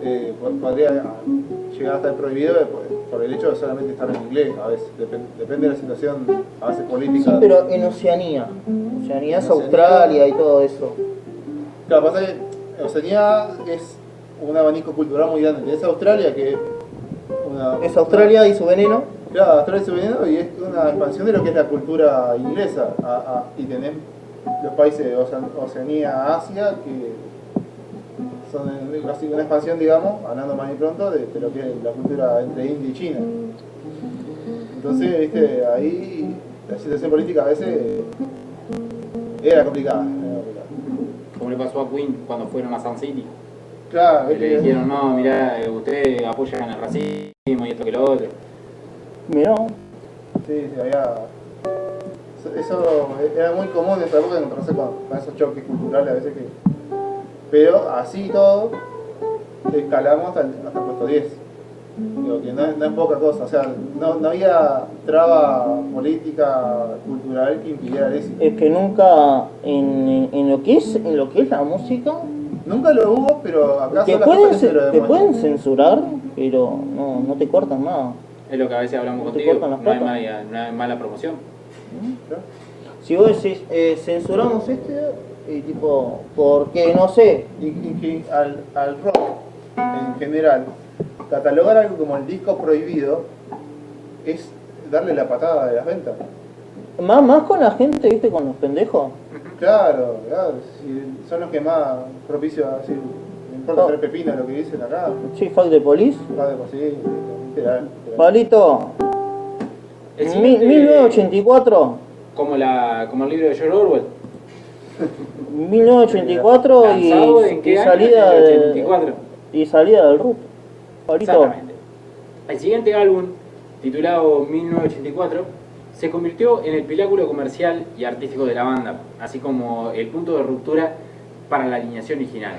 Eh, po- podría llegar a estar prohibido por, por el hecho de solamente estar en inglés, a veces, depen- depende de la situación, a veces política. Sí, pero en Oceanía. Oceanía es Australia y todo eso. Claro, pasa que Oceanía es un abanico cultural muy grande. Tenés Australia, que es una. Es Australia y su veneno. Claro, Australia es su veneno y es una expansión de lo que es la cultura inglesa. A- a- y tenés los países de Ocean- Oceanía, Asia, que son casi una expansión, digamos, hablando más y pronto, de, de lo que es la cultura entre India y China. Entonces, viste, ahí la situación política a veces era complicada. era complicada. Como le pasó a Queen cuando fueron a Sun City. Claro, Que le dijeron, no, mirá, eh, ustedes apoyan el racismo y esto que lo otro. Mirá. Sí, sí, había. Eso- Eso era muy común en esa época encontrarse con, con esos choques culturales a veces que. Pero así y todo, escalamos hasta el, hasta el puesto 10. Digo que no, es- no es poca cosa, o sea, no, no había traba política, cultural que impidiera éxito. Es que nunca en, en lo que es en lo que es la música Nunca lo hubo, pero acá te pueden, se lo te pueden censurar, pero no, no te cortan nada. Es lo que a veces hablamos ¿No contigo, no hay, mala, no hay mala promoción. Si vos decís, eh, censuramos este, y tipo, porque no sé, y, y que al, al rock en general, catalogar algo como el disco prohibido es darle la patada de las ventas. más, más con la gente, viste, con los pendejos. Claro, claro, si son los que más propicios a decir, no importa Oh. tres pepinos lo que dicen acá, Sí, fuck de police. va de sí, literal. literal. Palito, El mi- siguiente, 1984. Como, la, como el libro de George Orwell. *laughs* 1984 y, ¿Lanzado en qué y año? salida En el de- 84. y salida del RUP. Exactamente. El siguiente álbum, titulado 1984, se convirtió en el piláculo comercial y artístico de la banda, así como el punto de ruptura para la alineación original.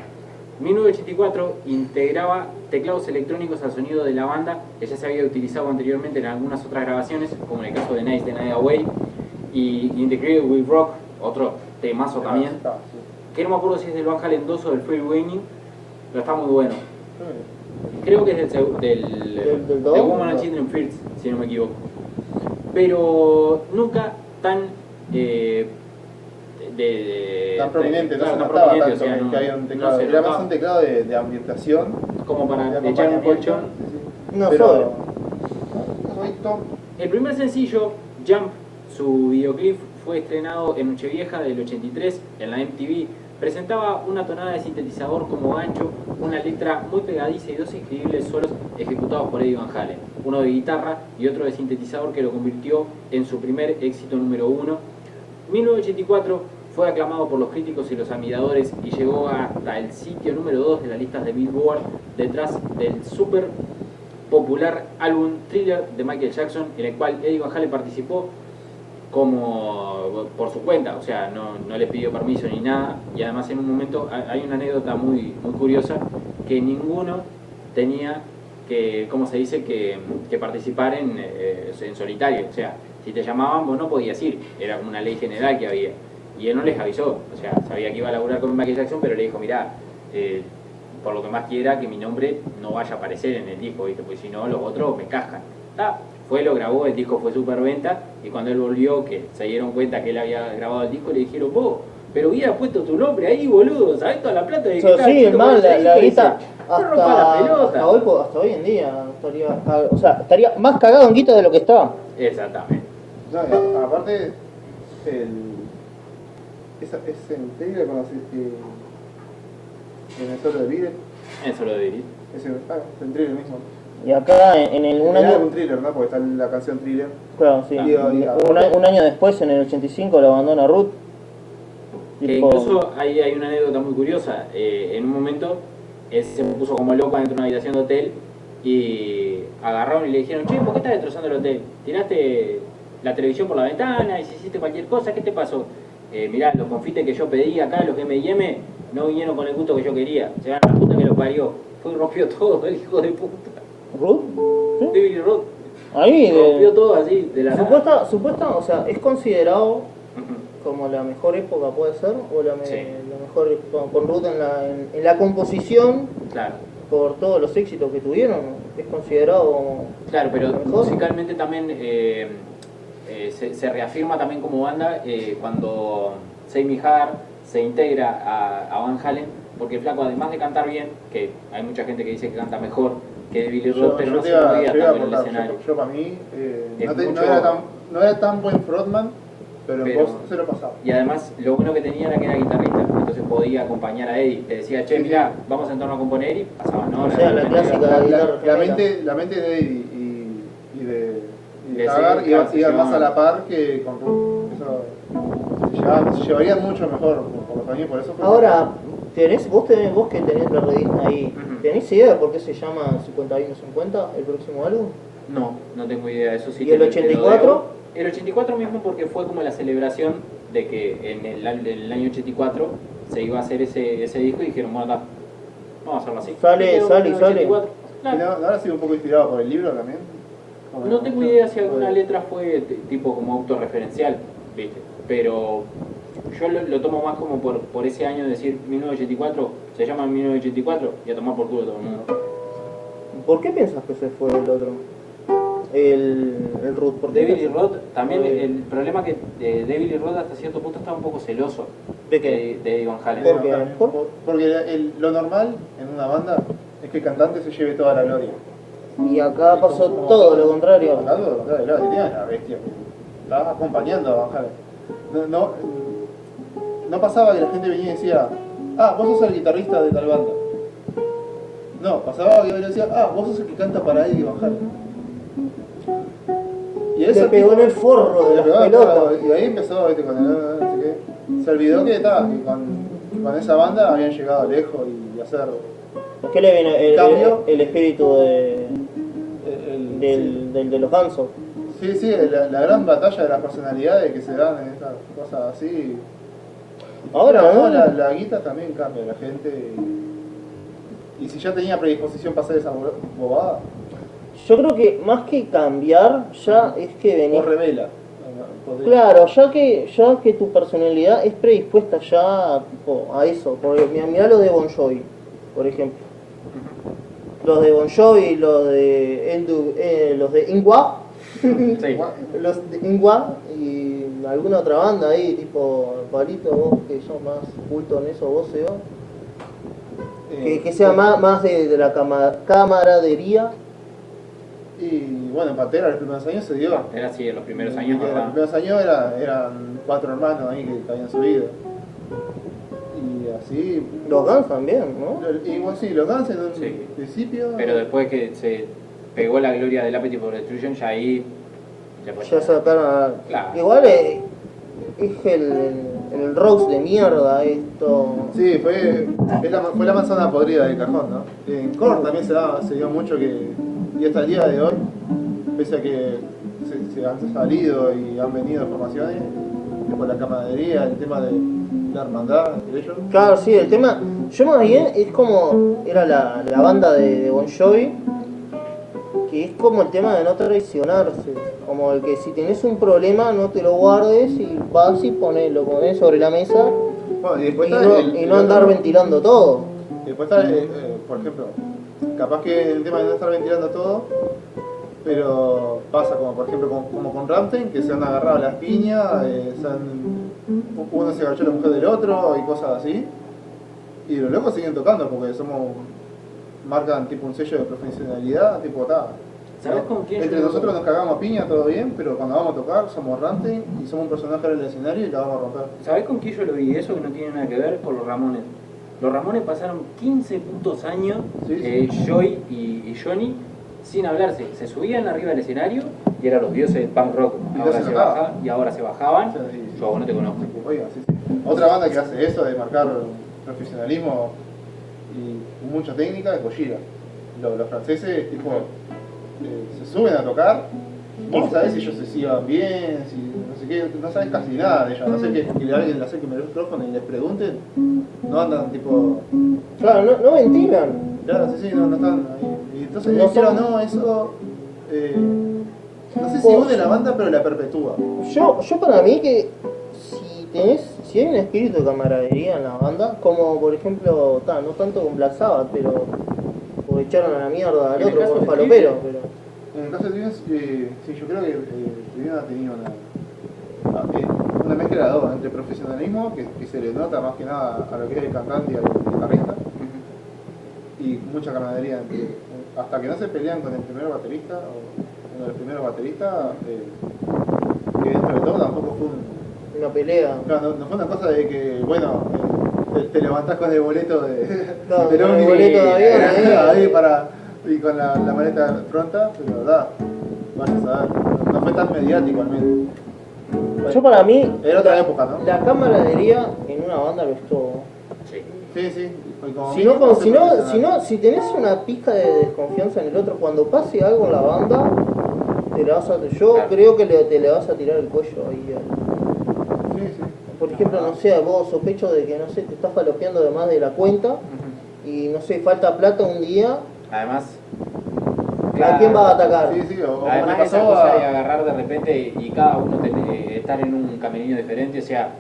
1984 integraba teclados electrónicos al sonido de la banda que ya se había utilizado anteriormente en algunas otras grabaciones, como en el caso de Nice the Night Away y In the Crib with Rock, otro temazo también, que no me acuerdo si es del Van Halen 2 o del Free Winning, pero está muy bueno. Creo que es del. Woman and Children First, si no me equivoco. Pero nunca tan eh, de, de- Tan prominente, no claro, se tan notaba prominente, tanto o sea, que- no- que había un no teclado. se Era más un teclado de, de ambientación, como para de echar un colchón. No pero, El primer sencillo, Jump, su videoclip fue estrenado en Nochevieja del 83 en la MTV. Presentaba una tonada de sintetizador como gancho, una letra muy pegadiza y dos increíbles solos ejecutados por Eddie Van Halen. Uno de guitarra y otro de sintetizador que lo convirtió en su primer éxito número uno. 1984 fue aclamado por los críticos y los admiradores y llegó hasta el sitio número 2 de las listas de Billboard detrás del super popular álbum Thriller de Michael Jackson, en el cual Eddie Van Halen participó como por su cuenta, o sea, no, no le pidió permiso ni nada, y además en un momento ha- hay una anécdota muy, muy curiosa, que ninguno tenía que, ¿cómo se dice?, que, que participar en, eh, en solitario, o sea, si te llamaban vos no podías ir, era como una ley general que había, y él no les avisó, o sea, sabía que iba a laburar con Michael Jackson, pero le dijo, mirá, eh, por lo que más quiera que mi nombre no vaya a aparecer en el disco, ¿viste? porque si no los otros me cascan. Ah, fue, lo grabó, el disco fue super venta y cuando él volvió, que se dieron cuenta que él había grabado el disco, le dijeron, vos, pero hubiera puesto tu nombre ahí, boludo, ¿sabés toda la plata de que So, estás sí, ese la, la disco?" guita, No rompa la hasta, pelota. hasta hoy, hasta hoy en día estaría, o sea, estaría más cagado en guita de lo que está. Exactamente. No, y a- aparte, el, esa, ese trailer cuando se, eh, en el solo de Beatles, Eso lo diría. ese, ah, el trailer mismo. Y acá en, en el un año, un thriller, ¿no? Porque está la canción thriller. claro, sí, un, año después, en el 85, lo abandona Ruth. Que Tipo, incluso hay, hay una anécdota muy curiosa. Eh, en un momento él se puso como loco dentro de una habitación de hotel y agarraron y le dijeron, che, ¿por qué estás destrozando el hotel? ¿Tiraste la televisión por la ventana y si hiciste cualquier cosa? ¿Qué te pasó? Eh, mirá, los confites que yo pedí acá, los M&M, no vinieron con el gusto que yo quería. Se van a la puta que lo parió. Fue y rompió *laughs* todo, el hijo de puta. Ruth, ¿sí? David Roth ahí, rompió de, todo así, de la nada. supuesta, supuesta, o sea, es considerado como la mejor época puede ser, o la, me- Sí. la mejor con, con Ruth en la, en, en la composición, Claro. por todos los éxitos que tuvieron, es considerado Claro, pero musicalmente también eh, eh, se, se reafirma también como banda eh, cuando Sammy Hagar se integra a, a Van Halen, porque el flaco además de cantar bien, que hay mucha gente que dice que canta mejor que Billy Roth, pero no te se movía tanto en el escenario. yo, yo para mí eh, Es no, te- era tan, no era tan buen frontman, pero, Pero- en voz se lo pasaba. Y además lo bueno que tenía era que era guitarrista, entonces podía acompañar a Eddie. Le decía, che, mira, vamos a sentarnos a componer y pasaba, ¿no? O sea, la clásica. La, mente, la mente de Eddie y de De Hagar ese iba, más a la par que con Ruth. Eso se, llevaban- se llevarían mucho mejor por, por los años, por eso. fue- Ahora, tenés, vos, tenés, vos que tenés la revista ahí. ¿tenés idea de por qué se llama 5150 el próximo álbum? No, no tengo idea, eso sí. ¿Y el te- te lo 84? debo. El 84 mismo porque fue como la celebración de que en el, al- el año 84 se iba a hacer ese, ese disco y dijeron, bueno, vamos a hacerlo así. Sale, sale, en sale. 84. ¿Y Claro. no, ¿no habrá sido un poco inspirado por el libro también? No tengo idea si alguna letra fue tipo como autorreferencial, ¿viste? Pero yo lo, lo tomo más como por, por ese año de decir 1984, se llama 1984 y a tomar por culo todo el mundo. ¿Por qué piensas que se fue el otro? El, el Ruth, ¿por David y? Roth, también Eh, el problema que eh, David y Roth hasta cierto punto estaba un poco celoso ¿De qué? de, de Van Halen. ¿Por qué? también. ¿Por? Por- Porque el- lo normal en una banda es que el cantante se lleve toda la gloria. Y acá pasó todo lo contrario. Todo lo contrario, la bestia que estaba acompañando a Halen. No, no, no pasaba que la gente venía y decía, ah, vos sos el guitarrista de tal banda. No, pasaba que venía y decía, ah, vos sos el que canta para Eddie Van Halen. Y Se pegó en el *laughs* forro de pelotas. claro, Y ahí empezó, viste, con el, no sé qué. Se olvidó que, ta, que con, con esa banda habían llegado lejos y hacer ¿Por qué le viene el, el, el espíritu de, el- el- del, del- de los gansos? Sí, sí, la, la gran batalla de las personalidades que se dan en estas cosas así. Ahora, Pero, ¿no? la, la guita también cambia la gente. Y, y si ya tenía predisposición para hacer esa bo- bobada, Yo creo que más que cambiar, ya es que venís. o revela. Podría- Claro, ya que, ya que tu personalidad es predispuesta ya tipo, a eso. Porque mira, mirá lo de Bon Jovi, por ejemplo. Los de Bon Jovi, los de Eldu, eh, los de Ingua, Sí. *laughs* los de Ingua y alguna otra banda ahí, tipo Palito, vos que sos más culto en eso, vos, Seba. Eh, Que, que sea más, más de, de la cama- camaradería. Y bueno, en Pantera los primeros años se dio. Era así, en los primeros años, en los primeros años era- eran cuatro hermanos ahí que, que habían subido. Así. Los Guns también, ¿no? Bueno, sí, los Guns en un Sí. principio. Pero después que se pegó la gloria del Appetite for Destruction, ya ahí... Ya, sacaron a... Claro. Igual eh, es el, el, el Rose de mierda esto. Sí, fue, es la, fue la manzana podrida del cajón, ¿no? En Korn también se, dio mucho que, y hasta el día de hoy, pese a que se, se han salido y han venido formaciones, es por la camaradería, el tema de la hermandad entre ellos. Claro, sí, el tema... Yo más bien es como... Era la, la banda de, de Bon Jovi. Que es como el tema de no traicionarse. Como el que si tenés un problema no te lo guardes y vas y pones, lo pones sobre la mesa Bueno, y y no, el- y andar ventilando todo. Después está, eh, eh, por ejemplo, capaz que el tema de no estar ventilando todo, pero pasa como por ejemplo como, como con Ramstein, que se han agarrado las piñas, eh, se han- uno se agachó a la mujer del otro y cosas así. Y los locos siguen tocando porque somos marcan tipo un sello de profesionalidad, tipo, ta. ¿Sabes con quién Entre nosotros nos cagamos a piña, todo bien, pero cuando vamos a tocar somos ranting y somos un personaje en el escenario y la vamos a romper. ¿Sabés con quién yo lo vi? Eso que no tiene nada que ver con los Ramones. Los Ramones pasaron 15 putos años, Sí, sí. eh, Joy y, y Johnny, sin hablarse. Se subían arriba del escenario y eran los dioses del punk rock. Ahora se baja, y ahora se bajaban. Sí, sí, sí. Yo no te conozco. Oiga, sí, sí. Otra banda que hace eso de marcar profesionalismo y mucha técnica es Gojira. Los, los franceses, tipo, eh, se suben a tocar. Vos no sabés si ellos se sigan bien, si no sé qué, no sabés casi nada de ellos. No sé que, que alguien le acerque el micrófono y les pregunten. No andan tipo. Claro, no, no ventilan. Claro, sí, sí, no, no están ahí. Y entonces No dijeron, no, eso. eh, no sé si une la banda, pero la perpetúa. Yo, yo para mí que si tenés, si hay un espíritu de camaradería en la banda, como por ejemplo, ta, no tanto con Black Sabbath, pero porque echaron a la mierda al otro por de falopero, pero En el caso de Trivium, eh, sí, yo creo que eh, Trivium ha tenido una, ah, eh, una mezcla de dos, entre profesionalismo, que, que se le nota más que nada a lo que es el cantante y al guitarrista, y mucha camaradería. hasta que no se pelean con el primer baterista, o uno de los primeros bateristas, eh, que dentro de todo tampoco fue un, una pelea. Claro, no, no fue una cosa de que, bueno, te, te levantás con el boleto de, Claro, del con el boleto de avión, *laughs* ahí para, y con la, la maleta pronta, pero da, vaya a saber, no, fue tan mediático al menos. Yo para mí, Era otra la, época, ¿no? la camaradería en una banda lo es todo. Sí. Sí, sí, como Si no, como- si, no, si, no, si tenés una pizca de desconfianza en el otro, cuando pase algo en la banda, te la vas a, yo Claro. creo que le, te le vas a tirar el cuello ahí. al- Sí, sí. Por ejemplo, no sé, vos sospecho de que, no sé, te estás falopeando de más de la cuenta y, no sé, falta plata un día, Además, ¿a quién vas a atacar? Sí, sí, o, Además esa pasó cosa de agarrar de repente y cada uno ten- eh, estar en un caminillo diferente, o sea,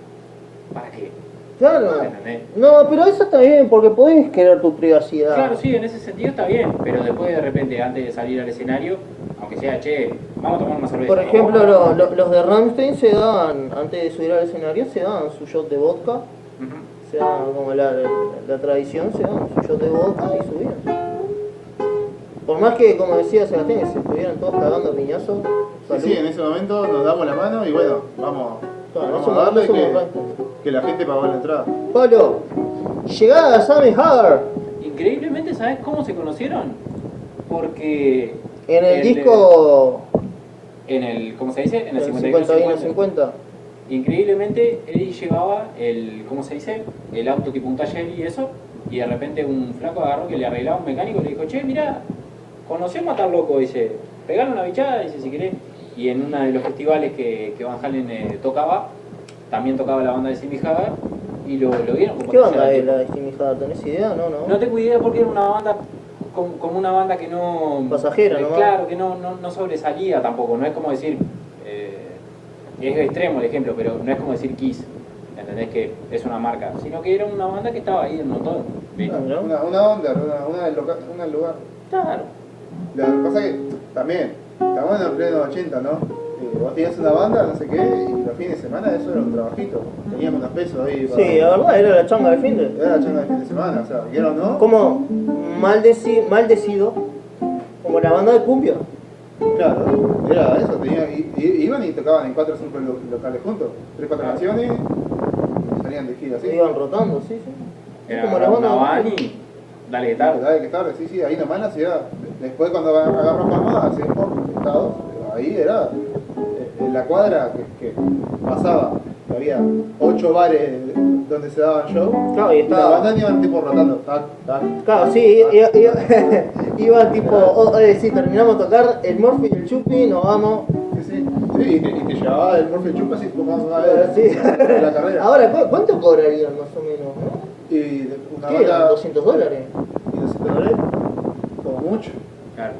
¿para qué? Claro. ¿Entendés? No, pero eso está bien, porque podés querer tu privacidad. Claro, sí, en ese sentido está bien, pero después de repente, antes de salir al escenario, aunque sea, che, vamos a tomar una cerveza. Por ejemplo, o- lo- lo- los de Rammstein se dan, antes de subir al escenario, se dan su shot de vodka, Ujú. se dan como la, la tradición, se dan su shot de vodka y subían. Por más que, como decía Sebastián, que se estuvieran todos cagando piñazos, Sí, en ese momento nos damos la mano y bueno, vamos, Claro, vamos a darle que, la gente pagó la entrada. Pablo, llegada a Sammy Hagar Increíblemente, ¿sabes cómo se conocieron? Porque... en el disco En el, ¿cómo se dice? En el el 51 51 50. 50. Increíblemente, Eddie llevaba el, ¿cómo se dice? El auto tipo un taller y eso, y de repente un flaco agarró que le arreglaba un mecánico y le dijo, che, mira, conoció a Matar Loco, dice, pegaron una bichada, dice, si querés. Y en uno de los festivales que, que Van Halen eh, tocaba, también tocaba la banda de Simi Hagar, y lo, lo vieron como ¿Qué banda es la de Jimmy Hagar? ¿Tenés idea? No, no. No tengo idea porque era una banda como, como una banda que no... Pasajera, nomás. Claro, que no, no, no sobresalía tampoco, no es como decir... eh, es extremo el ejemplo, pero no es como decir Kiss, ¿entendés? Que es una marca, sino que era una banda que estaba ahí en un montón. Ah, ¿no? Una, una onda, una, una, del una del lugar. Claro. Lo que pasa es que también, estamos en el pleno 80, ¿no? Eh, vos tenías una banda, no sé qué, y los fines de semana eso era un trabajito. Teníamos unos pesos ahí para... Sí, la verdad, era la changa de fin de. Era la changa de fin de semana, o sea, quiero o no. Como maldeci- maldecido, como la banda de cumbia. Claro, era eso, tenía, i- i- iban y tocaban en 4 o 5 locales juntos, 3 4 canciones, salían de gira así. Se iban rotando, sí, sí. Era como la banda de y dale que tal. dale, que tarde, sí, sí, ahí nomás la ciudad. Después cuando agarró fama, hace poco, estados, ahí era eh, en la cuadra que, que pasaba, que había 8 bares donde se daban show, Claro, y y la estaba. banda iban tipo rotando, tac, tac. Claro, sí, iba, iba, *laughs* iba tipo, oh, eh, sí, terminamos de tocar el Morphy y el Chupi, nos vamos. Sí, y te, y te llevaba el Morphe Chupa así como una vez Sí. en la carrera. Ahora, ¿cu- ¿cuánto cobrarían más o menos? no? y una ¿Qué eran? banda, ¿200 dólares? y 200 dólares, como mucho. Claro.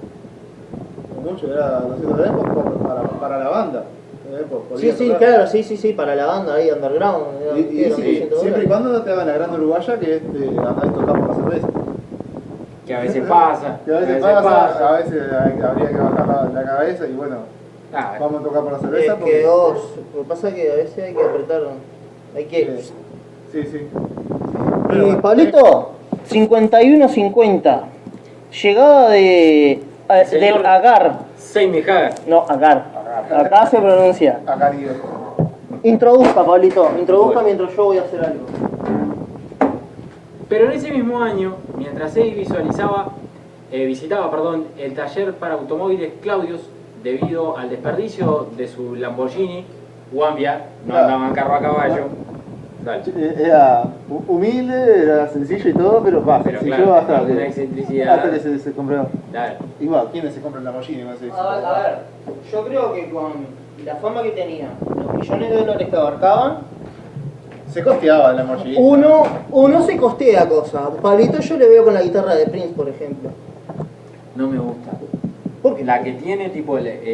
mucho, era 200 dólares por- por- para, para la banda. eh, por- Sí, sí, claro, sí, sí, sí, para la banda ahí, underground. Y, y sí, 200 siempre y cuando no te hagan la gran uruguaya que es de andar y tocar por la cerveza. Que a veces pasa. Que a veces pasa, a veces habría que bajar la, la cabeza y bueno, Ah, vamos a tocar por la Es cerveza. que porque- vos, lo que pasa es que a veces hay que apretar, hay que... Sí, sí. Y Pablito, 51-50. Llegada de eh, del Agar. Seimi Hagar. No, Agar. Agar. Acá se pronuncia. Ni Introduzca, Pablito. Introduzca Bueno. mientras yo voy a hacer algo. Pero en ese mismo año, mientras él visualizaba, eh, visitaba perdón, el taller para automóviles Claudius, debido al desperdicio de su Lamborghini, Wambia, no Claro. andaba en carro a caballo. Dale. Era hu- humilde, era sencillo y todo, pero va, Pero sencillo claro, hasta una que, excentricidad. hasta que se, se compró. Igual, ¿quiénes se compran la Lamborghini? No sé si- A ver, a ver, yo creo que con la fama que tenía, los millones de dólares que abarcaban, Se costeaba la Lamborghini. uno, uno se costea cosas. Pablito yo le veo con la guitarra de Prince, por ejemplo. No me gusta. ¿Por qué? La que tiene tipo el, el,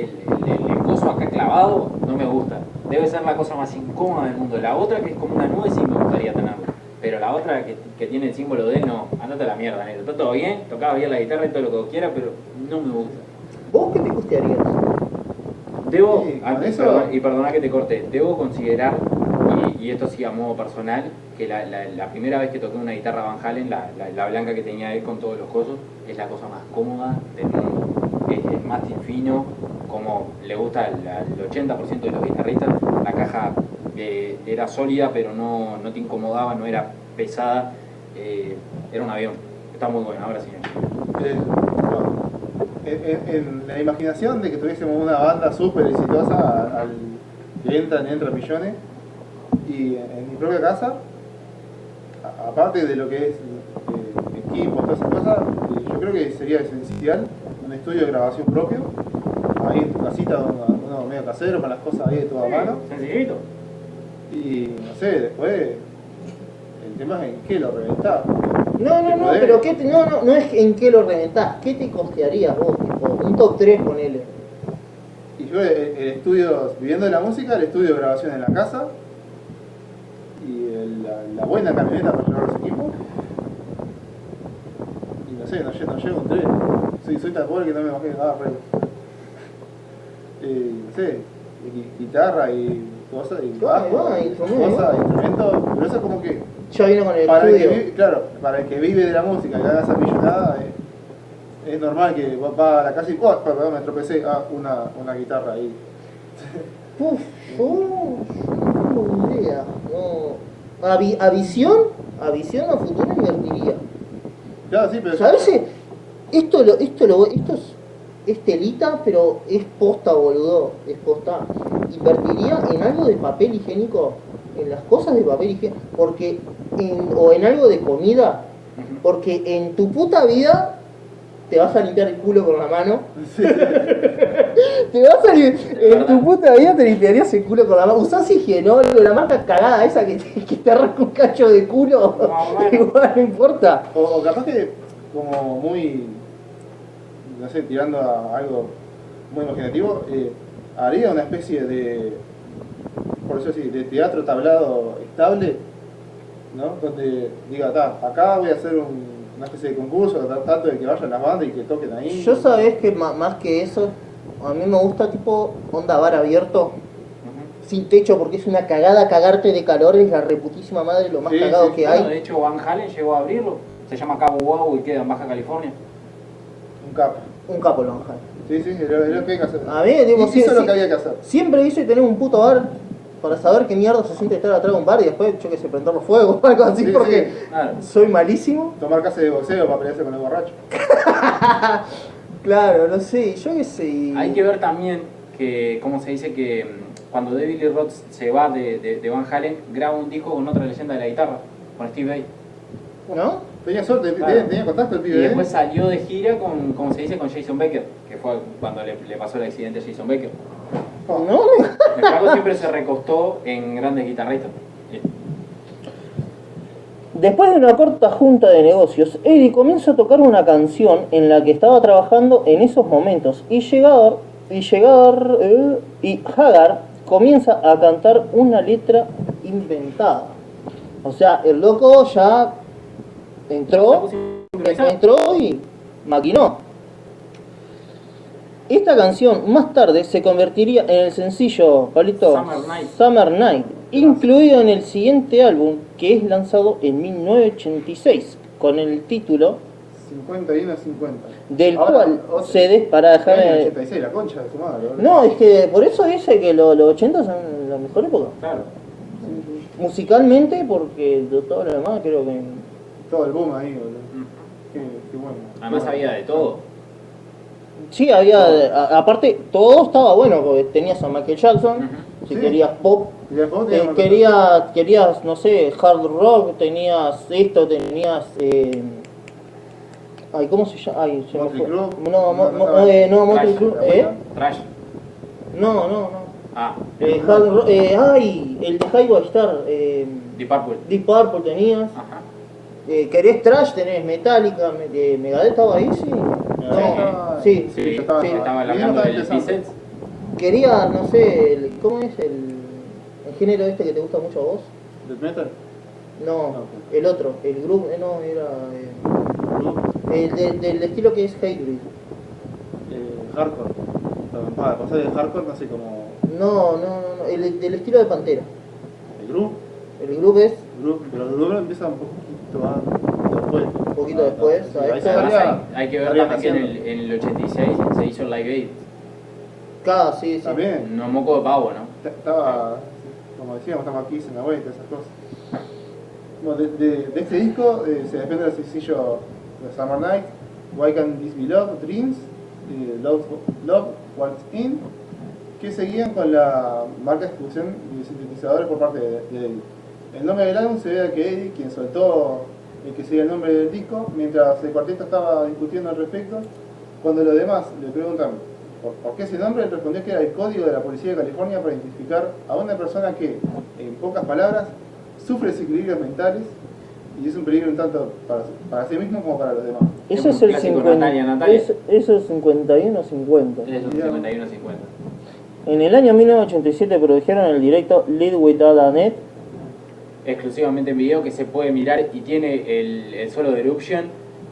el- el coso acá clavado, no me gusta. Debe ser la cosa más incómoda del mundo. La otra que es como una nube sí me gustaría tenerla. Pero la otra que, que tiene el símbolo de él, no, andate a la mierda, negro. Está todo bien, tocaba bien la guitarra y todo lo que quiera, pero no me gusta. ¿Vos qué te costearías? Debo, Sí, ah, perdón- y perdona que te corte, debo considerar, y, y esto sí a modo personal, que la, la- la primera vez que toqué una guitarra Van Halen, la, la- la blanca que tenía él con todos los cosos, es la cosa más cómoda del mundo. Es, es más fino, como le gusta al, al 80% de los guitarristas, la caja era sólida pero no, no te incomodaba, no era pesada, eh, era un avión. Está muy bueno, ahora sí. En, la imaginación de que tuviésemos una banda súper exitosa al, que entran, millones, y en, mi propia casa, aparte de lo que es eh, equipo, todas esas cosas, eh, yo creo que sería esencial estudio de grabación propio, ahí en tu casita, uno, uno medio casero, con las cosas ahí de toda mano, Sencillito. y no sé, después el tema es en qué lo reventás. No, no, ¿Te no, podés? pero ¿qué te- no, no, no es en qué lo reventás, ¿qué te costearías vos? Tipo, un top 3 con él. Y yo el, el estudio, viviendo de la música, el estudio de grabación en la casa y el- la, la buena camioneta para llevar los equipos. Y no sé, no, no llego un tren. Soy, soy tan pobre que no me bajé nada. Eh, no sé, gui- guitarra y cosas, y bajo, bueno, cosas, instrumentos, pero eso es como que Ya vino con el para el que vive, claro, para el que vive de la música y haga esa millonada, es, es normal que va- a la casa y, oh, perdón, me tropecé, ah, una, una guitarra ahí. Uf, yo no tengo idea. No. A, vi- a visión, a visión a futuro invertiría. Claro, sí, pero ¿Sabes? Esto lo, esto lo, esto es, es telita, pero es posta, boludo. Es posta. Invertiría en algo de papel higiénico, en las cosas de papel higiénico, porque en, o en algo de comida, porque en tu puta vida te vas a limpiar el culo con la mano. Sí, *laughs* Te vas a lim- en tu puta vida te limpiarías el culo con la mano. Usás higienol, la marca cagada esa que te, que te arranca un cacho de culo. No, bueno. *laughs* Igual no importa. O, o capaz que, como muy, no sé, tirando a algo muy imaginativo, eh, haría una especie de, por eso sí, de teatro tablado estable, ¿no? Donde diga, "Ta, acá voy a hacer un- una especie de concurso, tanto de que vayan las bandas y que toquen ahí. Yo sabés que más que eso, a mí me gusta tipo onda bar abierto, sin techo, porque es una cagada cagarte de calor, es la reputísima madre lo más Sí, cagado sí, que Bueno, hay. de hecho, Van Halen llegó a abrirlo. Se llama Cabo Wow y queda en Baja California. Un cap. Un capo lo bajan. Sí, sí, es lo, es lo que hay que hacer. A mí, digo, Hizo sí, lo que había que hacer. Siempre hice tener un puto bar para saber qué mierda se siente estar atrás de un bar y después, yo que sé, prender los fuegos o algo así, Sí, porque sí. Claro. soy malísimo. Tomar clase de boxeo para pelearse con el borracho. *laughs* Claro, no sé, yo qué sé. y- Hay que ver también que, como se dice, que mm, cuando David Lee Roth se va de, de- de Van Halen, graba un disco con otra leyenda de la guitarra, con Steve Vai. ¿No? Tenía suerte, Claro. tenía, tenía contacto el Y pibe. ¿eh? después salió de gira con, como se dice, con Jason Becker, que fue cuando le, le pasó el accidente a Jason Becker. Oh. ¿No? El flaco siempre se recostó en grandes guitarristas. Después de una corta junta de negocios, Eddie comienza a tocar una canción en la que estaba trabajando en esos momentos y llegar y llegar eh, y Hagar comienza a cantar una letra inventada. O sea, el loco ya entró, entró y maquinó. Esta canción más tarde se convertiría en el sencillo, Palito, Summer Night. Summer Night, incluido en el siguiente álbum que es lanzado en 1986 con el título 51 50. Del Ahora, cual otro- se des para dejar. Año eh, 86, la concha de su madre. No, es que por eso dice que lo- los 80 son la mejor época. Claro. Musicalmente, porque de todo lo demás creo que. Todo el boom ahí, boludo. Mm. Qué, qué bueno. Además había de todo. Sí, había. a- aparte, todo estaba bueno, porque tenías a Michael Jackson, si Sí. querías pop, Y después eh, teníamos- querías, querías, no sé, hard rock, tenías esto, tenías. Eh, ay, ¿cómo se llama? Ay, se me Motley fue. Crue. No, mo- mo- eh, no, Motley Trash, Crue, ¿la ¿eh? Trash. No, no, no. Ah, Eh, hard rock, eh, ay, el de Highway Star, eh, Deep Purple. Deep Purple tenías. Ajá. Eh, ¿Querés trash? Tenés Metallica, me- eh, Megadeth estaba ahí, sí. estaba- No, sí. Sí, estaba- sí. estaba hablando estaba del. Quería, no sé, el- ¿cómo es el, el género este que te gusta mucho a vos? ¿Death metal? No, No. el otro, el grupo, eh, no, era eh, el de- del estilo que es Hatebreed. Eh, hardcore. Para pasar del hardcore, no sé cómo. No, no, no, no, el del estilo de Pantera. El groove. El grupo es groove pero el groove empieza un poquito antes, después. Un poquito después, hay, hay que ver también que en el, en el 86 se hizo el Live Aid. K, sí, sí. También. No moco de pavo, ¿no? Estaba, como decíamos, estamos aquí en la vuelta, esas cosas. Bueno, de, de, de este disco eh, se desprende el sencillo de Summer Night, Why Can This Be Love, Dreams, eh, Love, Love, What's In, que seguían con la marca de distribución de sintetizadores por parte de, de Eddie. El nombre del álbum se ve a que Eddie, quien soltó el que sería el nombre del disco, mientras el cuarteto estaba discutiendo al respecto, cuando los demás le preguntan por, por qué ese nombre, él respondió que era el código de la Policía de California para identificar a una persona que, en pocas palabras, sufre desequilibrios mentales y es un peligro un tanto para, para sí mismo como para los demás. Ese Es el clásico 50, Natalia, Natalia. es- eso es 51-50. Es un 51-50. En el año 1987 produjeron el directo Lead Without a Net. Exclusivamente en video que se puede mirar y tiene el, el solo de Eruption.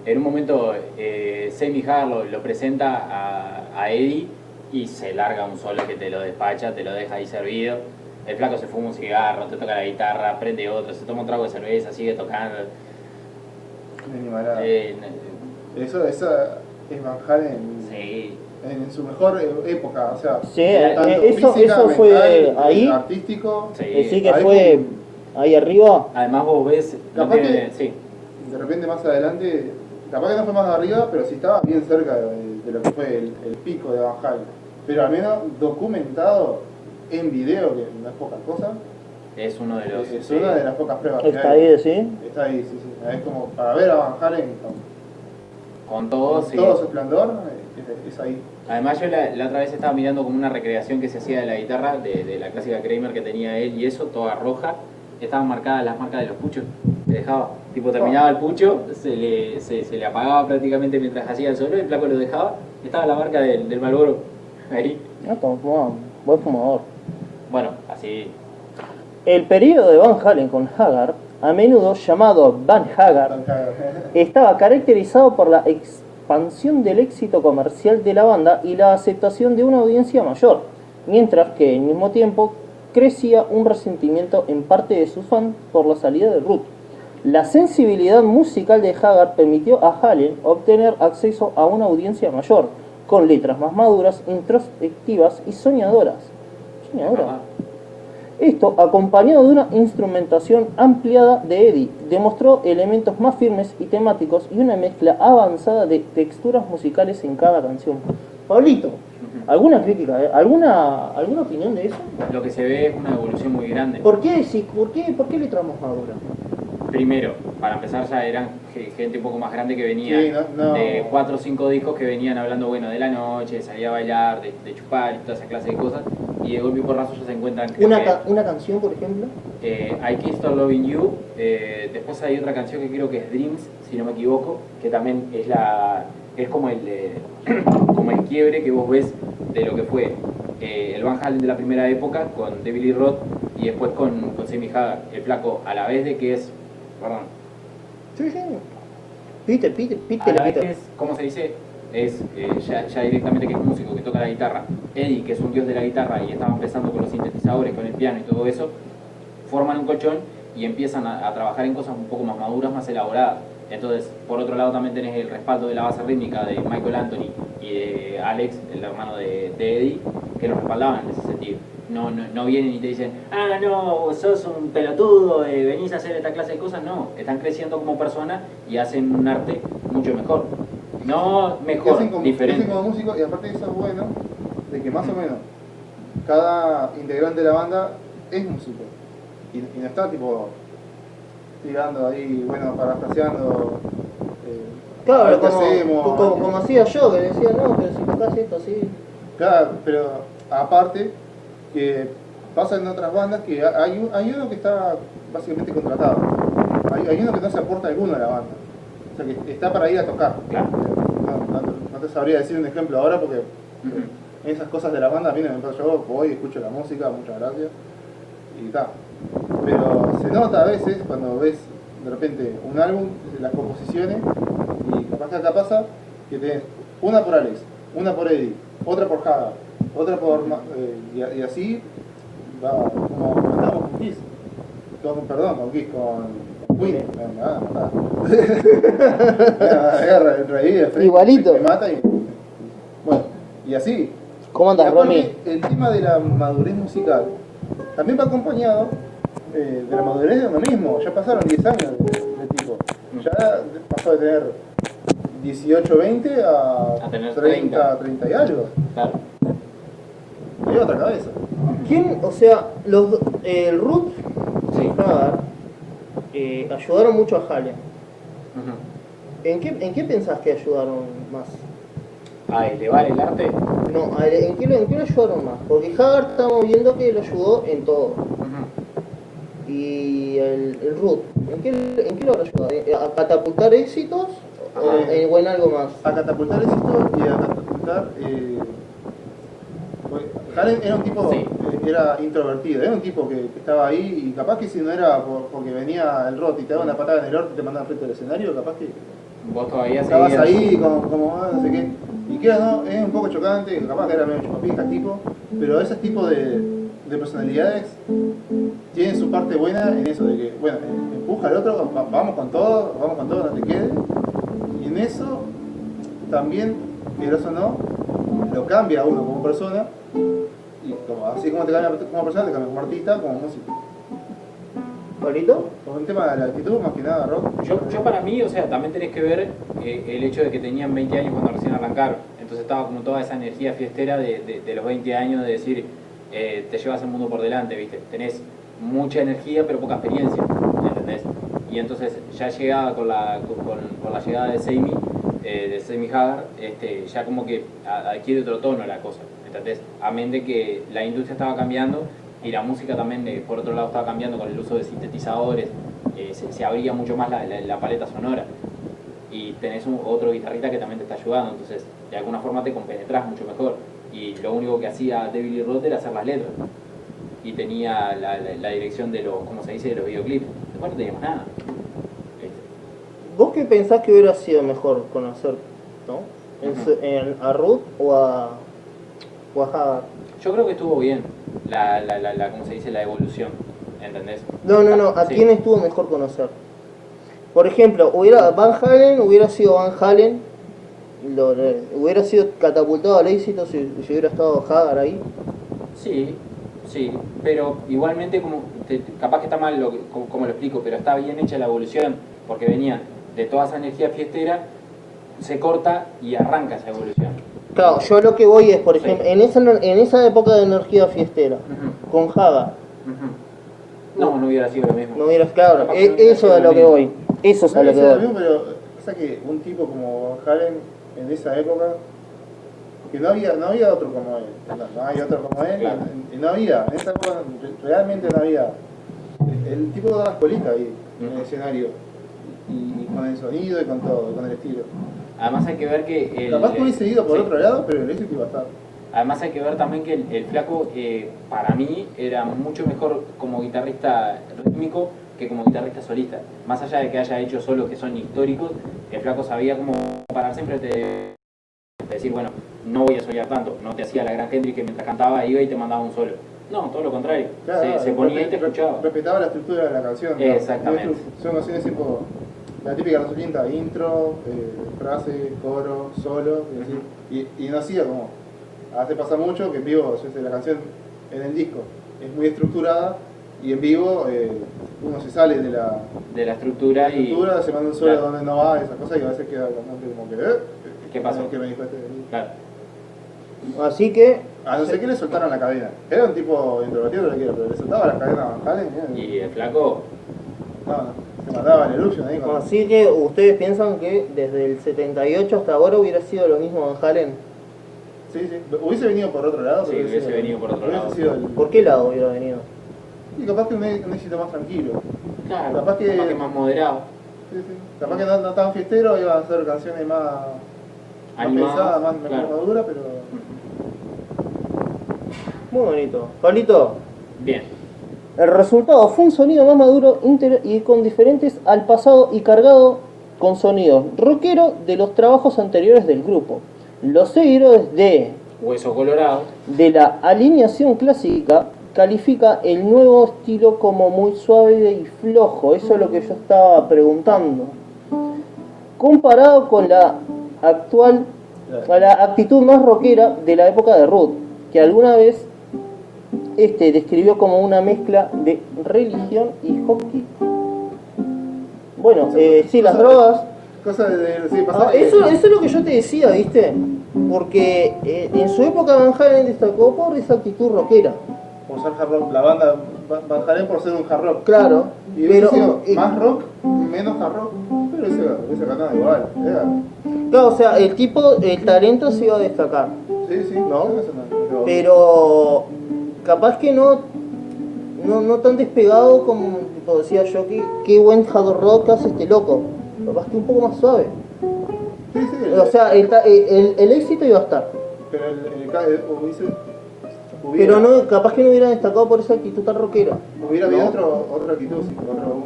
En un momento eh, Sammy Hagar lo, lo presenta a, a Eddie y se larga un solo que te lo despacha, te lo deja ahí servido. El flaco se fuma un cigarro, te toca la guitarra, prende otro, se toma un trago de cerveza, sigue tocando. Animalada. Eh, Eso, esa es Van Halen sí. en su mejor eh, época, o sea, Sí, eh, tanto eso, física, eso fue mental, ahí. artístico, Sí. eh, sí que fue ahí arriba. Además vos ves... no Capaz tiene- que- sí. de repente más adelante, capaz que no fue más arriba, pero sí estaba bien cerca de, de lo que fue el, el pico de Van Halen. Pero al menos documentado en video, que no es poca cosa, Es uno de los... es sí. una de las pocas pruebas que Está hay. ahí, sí. Está ahí, sí, sí. Es como para ver a Van Halen con, Con todo, con sí. todo su esplendor, es, es ahí. Además yo la, la otra vez estaba mirando como una recreación que se hacía de la guitarra, de, de la clásica Kramer que tenía él y eso, toda roja. Estaban marcadas las marcas de los puchos. Se dejaba, tipo terminaba el pucho, se le, se, se le apagaba prácticamente mientras hacía el solo, el flaco lo dejaba, estaba la marca del, del Malboro *laughs* ahí. Ah, como fumaba, buen fumador. Bueno, así. El periodo de Van Halen con Haggard, a menudo llamado Van Haggard, Tan cagado. estaba caracterizado por la expansión del éxito comercial de la banda y la aceptación de una audiencia mayor, mientras que al mismo tiempo crecía un resentimiento en parte de sus fans por la salida de Ruth. La sensibilidad musical de Haggard permitió a Halen obtener acceso a una audiencia mayor, con letras más maduras, introspectivas y soñadoras. Esto, acompañado de una instrumentación ampliada de Eddie, demostró elementos más firmes y temáticos y una mezcla avanzada de texturas musicales en cada canción. Pablito, ¿alguna crítica, eh? ¿Alguna, alguna opinión de eso? Lo que se ve es una evolución muy grande. ¿Por qué, si, por qué, por qué le tramos ahora? Primero, para empezar ya eran ge- gente un poco más grande que venía Sí, no- no. de cuatro o cinco discos que venían hablando bueno de la noche, de salir a bailar, de, de chupar y toda esa clase de cosas. Y de golpe y porrazo ya se encuentran Una, que, ca- una canción, por ejemplo. eh, I Can't Stop Loving You. eh, después hay otra canción que creo que es Dreams, si no me equivoco, que también es la es como el eh, *clears throat* como el quiebre que vos ves de lo que fue eh, el Van Halen de la primera época con David Lee Roth y después con, con Sammy Hagar, el flaco, a la vez de que es, perdón, Sí, sí. Peter, Peter, a Peter, la vez que Peter. es, ¿cómo se dice? Es eh, ya, ya directamente que es músico, que toca la guitarra. Eddie, que es un dios de la guitarra y estaba empezando con los sintetizadores, con el piano y todo eso, forman un colchón y empiezan a, a trabajar en cosas un poco más maduras, más elaboradas. Entonces, por otro lado también tenés el respaldo de la base rítmica de Michael Anthony y de Alex, el hermano de, de Eddie, que los respaldaban en ese sentido. No, no, no vienen y te dicen, ah, no, sos un pelotudo, eh, venís a hacer esta clase de cosas. No, están creciendo como personas y hacen un arte mucho mejor. No mejor, hacen como, diferente. hacen como músicos y aparte eso es bueno, de que más o menos cada integrante de la banda es músico. Y, y no está tipo tirando ahí, bueno, parafraseando. Eh, a Claro, como, hacemos. como, como hacía yo, que decía, no, pero si tocas esto así. Claro, pero aparte que pasa en otras bandas que hay, un- hay uno que está básicamente contratado. Hay, hay uno que no se aporta alguno a la banda. O sea, que está para ir a tocar. Claro. No, no te- no te sabría decir un ejemplo ahora porque esas cosas de la banda vienen, me pasa yo voy, escucho la música, muchas gracias, y está. Pero se nota a veces cuando ves de repente un álbum, las composiciones, y capaz que acá pasa que tenés una por Alex, una por Eddie, otra por Haga, otra por... Eh, y, así va, como estábamos con Kiss, con, perdón, con Kiss, con, Queen, me, a matar. Igualito. Me mata y... Bueno, y así. ¿Cómo andas, Romy? El tema de la madurez musical también va acompañado eh, de la madurez de uno mismo. Ya pasaron 10 años de, de tipo. Ya pasó de tener 18, 20 a, A tener 30, 30 y algo. Claro. Y otra cabeza. ¿Quién, o sea, los, do- el Root Sí. y Hagar eh, ayudaron mucho a? Ujú. ¿En qué, ¿En qué pensás que ayudaron más? A elevar el arte. No, ¿en qué, lo- ¿en qué lo ayudaron más? Porque Hagar estamos viendo que lo ayudó en todo. Y el, el Root, ¿en qué, ¿en qué lo ayudó? ¿Eh, ¿A catapultar éxitos o Ajá. en, o en algo más? A catapultar éxito y a catapultar. Eh, pues, Halen era un tipo, Sí. eh, era introvertido, era un tipo que, que estaba ahí y capaz que si no era por- porque venía el rot y te daba una patada en el orto y te mandaba frente al escenario, capaz que Vos todavía estabas ahí como, como ah, no sé qué. Y que no, es un poco chocante, capaz que era medio chupapija el tipo, pero ese tipo de, de personalidades tienen su parte buena en eso de que, bueno, empuja al otro, va- vamos con todo, vamos con todo, no te quedes. Y en eso también, quieras o no, lo cambia uno como persona. Y como, así como te cambia como persona, te cambia como artista, como músico. ¿Pablito? Por un tema de la actitud, más que nada, rock. Yo, yo para mí, o sea, también tenés que ver eh, el hecho de que tenían 20 años cuando recién arrancaron. Entonces estaba como toda esa energía fiestera de, de- de los 20 años de decir, eh, te llevas el mundo por delante, ¿viste? Tenés mucha energía pero poca experiencia, ¿entendés? Y entonces ya llegaba con la, con, la llegada de Seimi, eh, de Seimi Hagar, este, ya como que adquiere otro tono la cosa, ¿entendés? Amén de que la industria estaba cambiando y la música también, eh, por otro lado, estaba cambiando con el uso de sintetizadores, eh, se, se abría mucho más la, la- paleta sonora y tenés un, otro guitarrista que también te está ayudando, entonces de alguna forma te compenetrás mucho mejor. Y lo único que hacía Devil y Roth era hacer las letras. Y tenía la, la- la dirección de los, ¿cómo se dice?, de los videoclips. Después no teníamos nada. ¿Viste? ¿Vos qué pensás que hubiera sido mejor conocer, no? En, en- ¿A Ruth o a, o a Hagar? Yo creo que estuvo bien la, la, la, la- ¿cómo se dice?, la evolución. ¿Entendés? No, no, no, ¿a Sí. quién estuvo mejor conocer? Por ejemplo, hubiera Van Halen, hubiera sido Van Halen, lo- hubiera sido catapultado al éxito si, si hubiera estado Hagar ahí. Sí, sí, pero igualmente como te- capaz que está mal lo que- como, como lo explico, pero está bien hecha la evolución, porque venía de toda esa energía fiestera, se corta y arranca esa evolución. Claro, yo lo que voy es, por Sí. ejemplo, en esa, en esa época de energía fiestera, con Hagar. No, no hubiera sido lo mismo. no hubieras, claro, e- no hubiera eso es lo lo que voy, eso es a lo que voy. mismo, pero pasa que un tipo como Van Halen en esa época, que no había, no había otro como él, no, no hay otro como él, Claro. y no había, en esa época re- realmente no había. El tipo daba escuelita ahí en el escenario, y, y con el sonido y con todo, con el estilo. Además hay que ver que... El, Capaz que hubiese ido por sí. otro lado, pero el éxito iba a estar. Además hay que ver también que el, el flaco eh, para mí era mucho mejor como guitarrista rítmico que como guitarrista solista. Más allá de que haya hecho solos que son históricos, el flaco sabía cómo pararse enfrente de, de decir, bueno, no voy a soñar tanto. No te hacía la gran Hendrix que mientras cantaba iba y te mandaba un solo. No, todo lo contrario. Claro, se, se ponía y te escuchaba. Respetaba la estructura de la canción. Exactamente. Son canciones tipo la típica Rosa Quinta, intro, eh, frase, coro, solo, y así. Y, y no hacía como, hace pasa mucho que en vivo, la canción en el disco es muy estructurada y en vivo eh, uno se sale de la De la estructura y. estructura, se manda un solo Claro. donde no va, esa cosa, y a veces queda el cantante como que, eh, ¿Qué pasó? ¿Qué me dijo este? Claro. Así que, A no ser que le soltaron la cadena. Era un tipo introvertido, lo que quiera, pero le soltaba la cadena a Van Halen, y, el flaco. no, no, se en Eruption ahí así que ustedes piensan que desde el 78 hasta ahora hubiera sido lo mismo Van Halen. Sí, sí. Hubiese venido por otro lado. Sí, hubiese sido- venido por otro hubiese lado. sido el- ¿Por qué lado hubiera venido? Y capaz que un, un éxito más tranquilo. Claro, Capaz que- más moderado. Sí, sí. Capaz que no, no tan fiestero, iban a hacer canciones más, más pensadas, más mejor claro. maduras, pero... Muy bonito. Pablito, Bien. el resultado fue un sonido más maduro inter- y con diferentes al pasado y cargado con sonidos rockero de los trabajos anteriores del grupo. Los seguidores de, Hueso colorado. de la alineación clásica califica el nuevo estilo como muy suave y flojo. Eso es lo que yo estaba preguntando. Comparado con la actual, la actitud más rockera de la época de Ruth, que alguna vez este describió como una mezcla de religión y hockey. Bueno, eh, sí, las drogas. Cosa de... sí, Ah, eso, eso es lo que yo te decía, ¿viste? Porque eh, en su época Van Halen destacó por esa actitud rockera. Por ser hard rock, la banda Halen por ser un hard rock. Claro, Y pero sido más rock, menos hard rock, pero ese, ese igual. Era, claro, o sea, el tipo, el talento se iba a destacar, sí, sí, ¿No? no- pero capaz que no, no, no tan despegado como tipo, decía yo que qué buen hard rock hace este loco. Capaz que un poco más suave. Sí, sí, O sea, el, el- el éxito iba a estar, pero el, el, el- hubiera, pero no, capaz que no hubiera destacado por esa actitud tan rockera. hubiera habido ¿no? otro, otra actitud, sí, otro,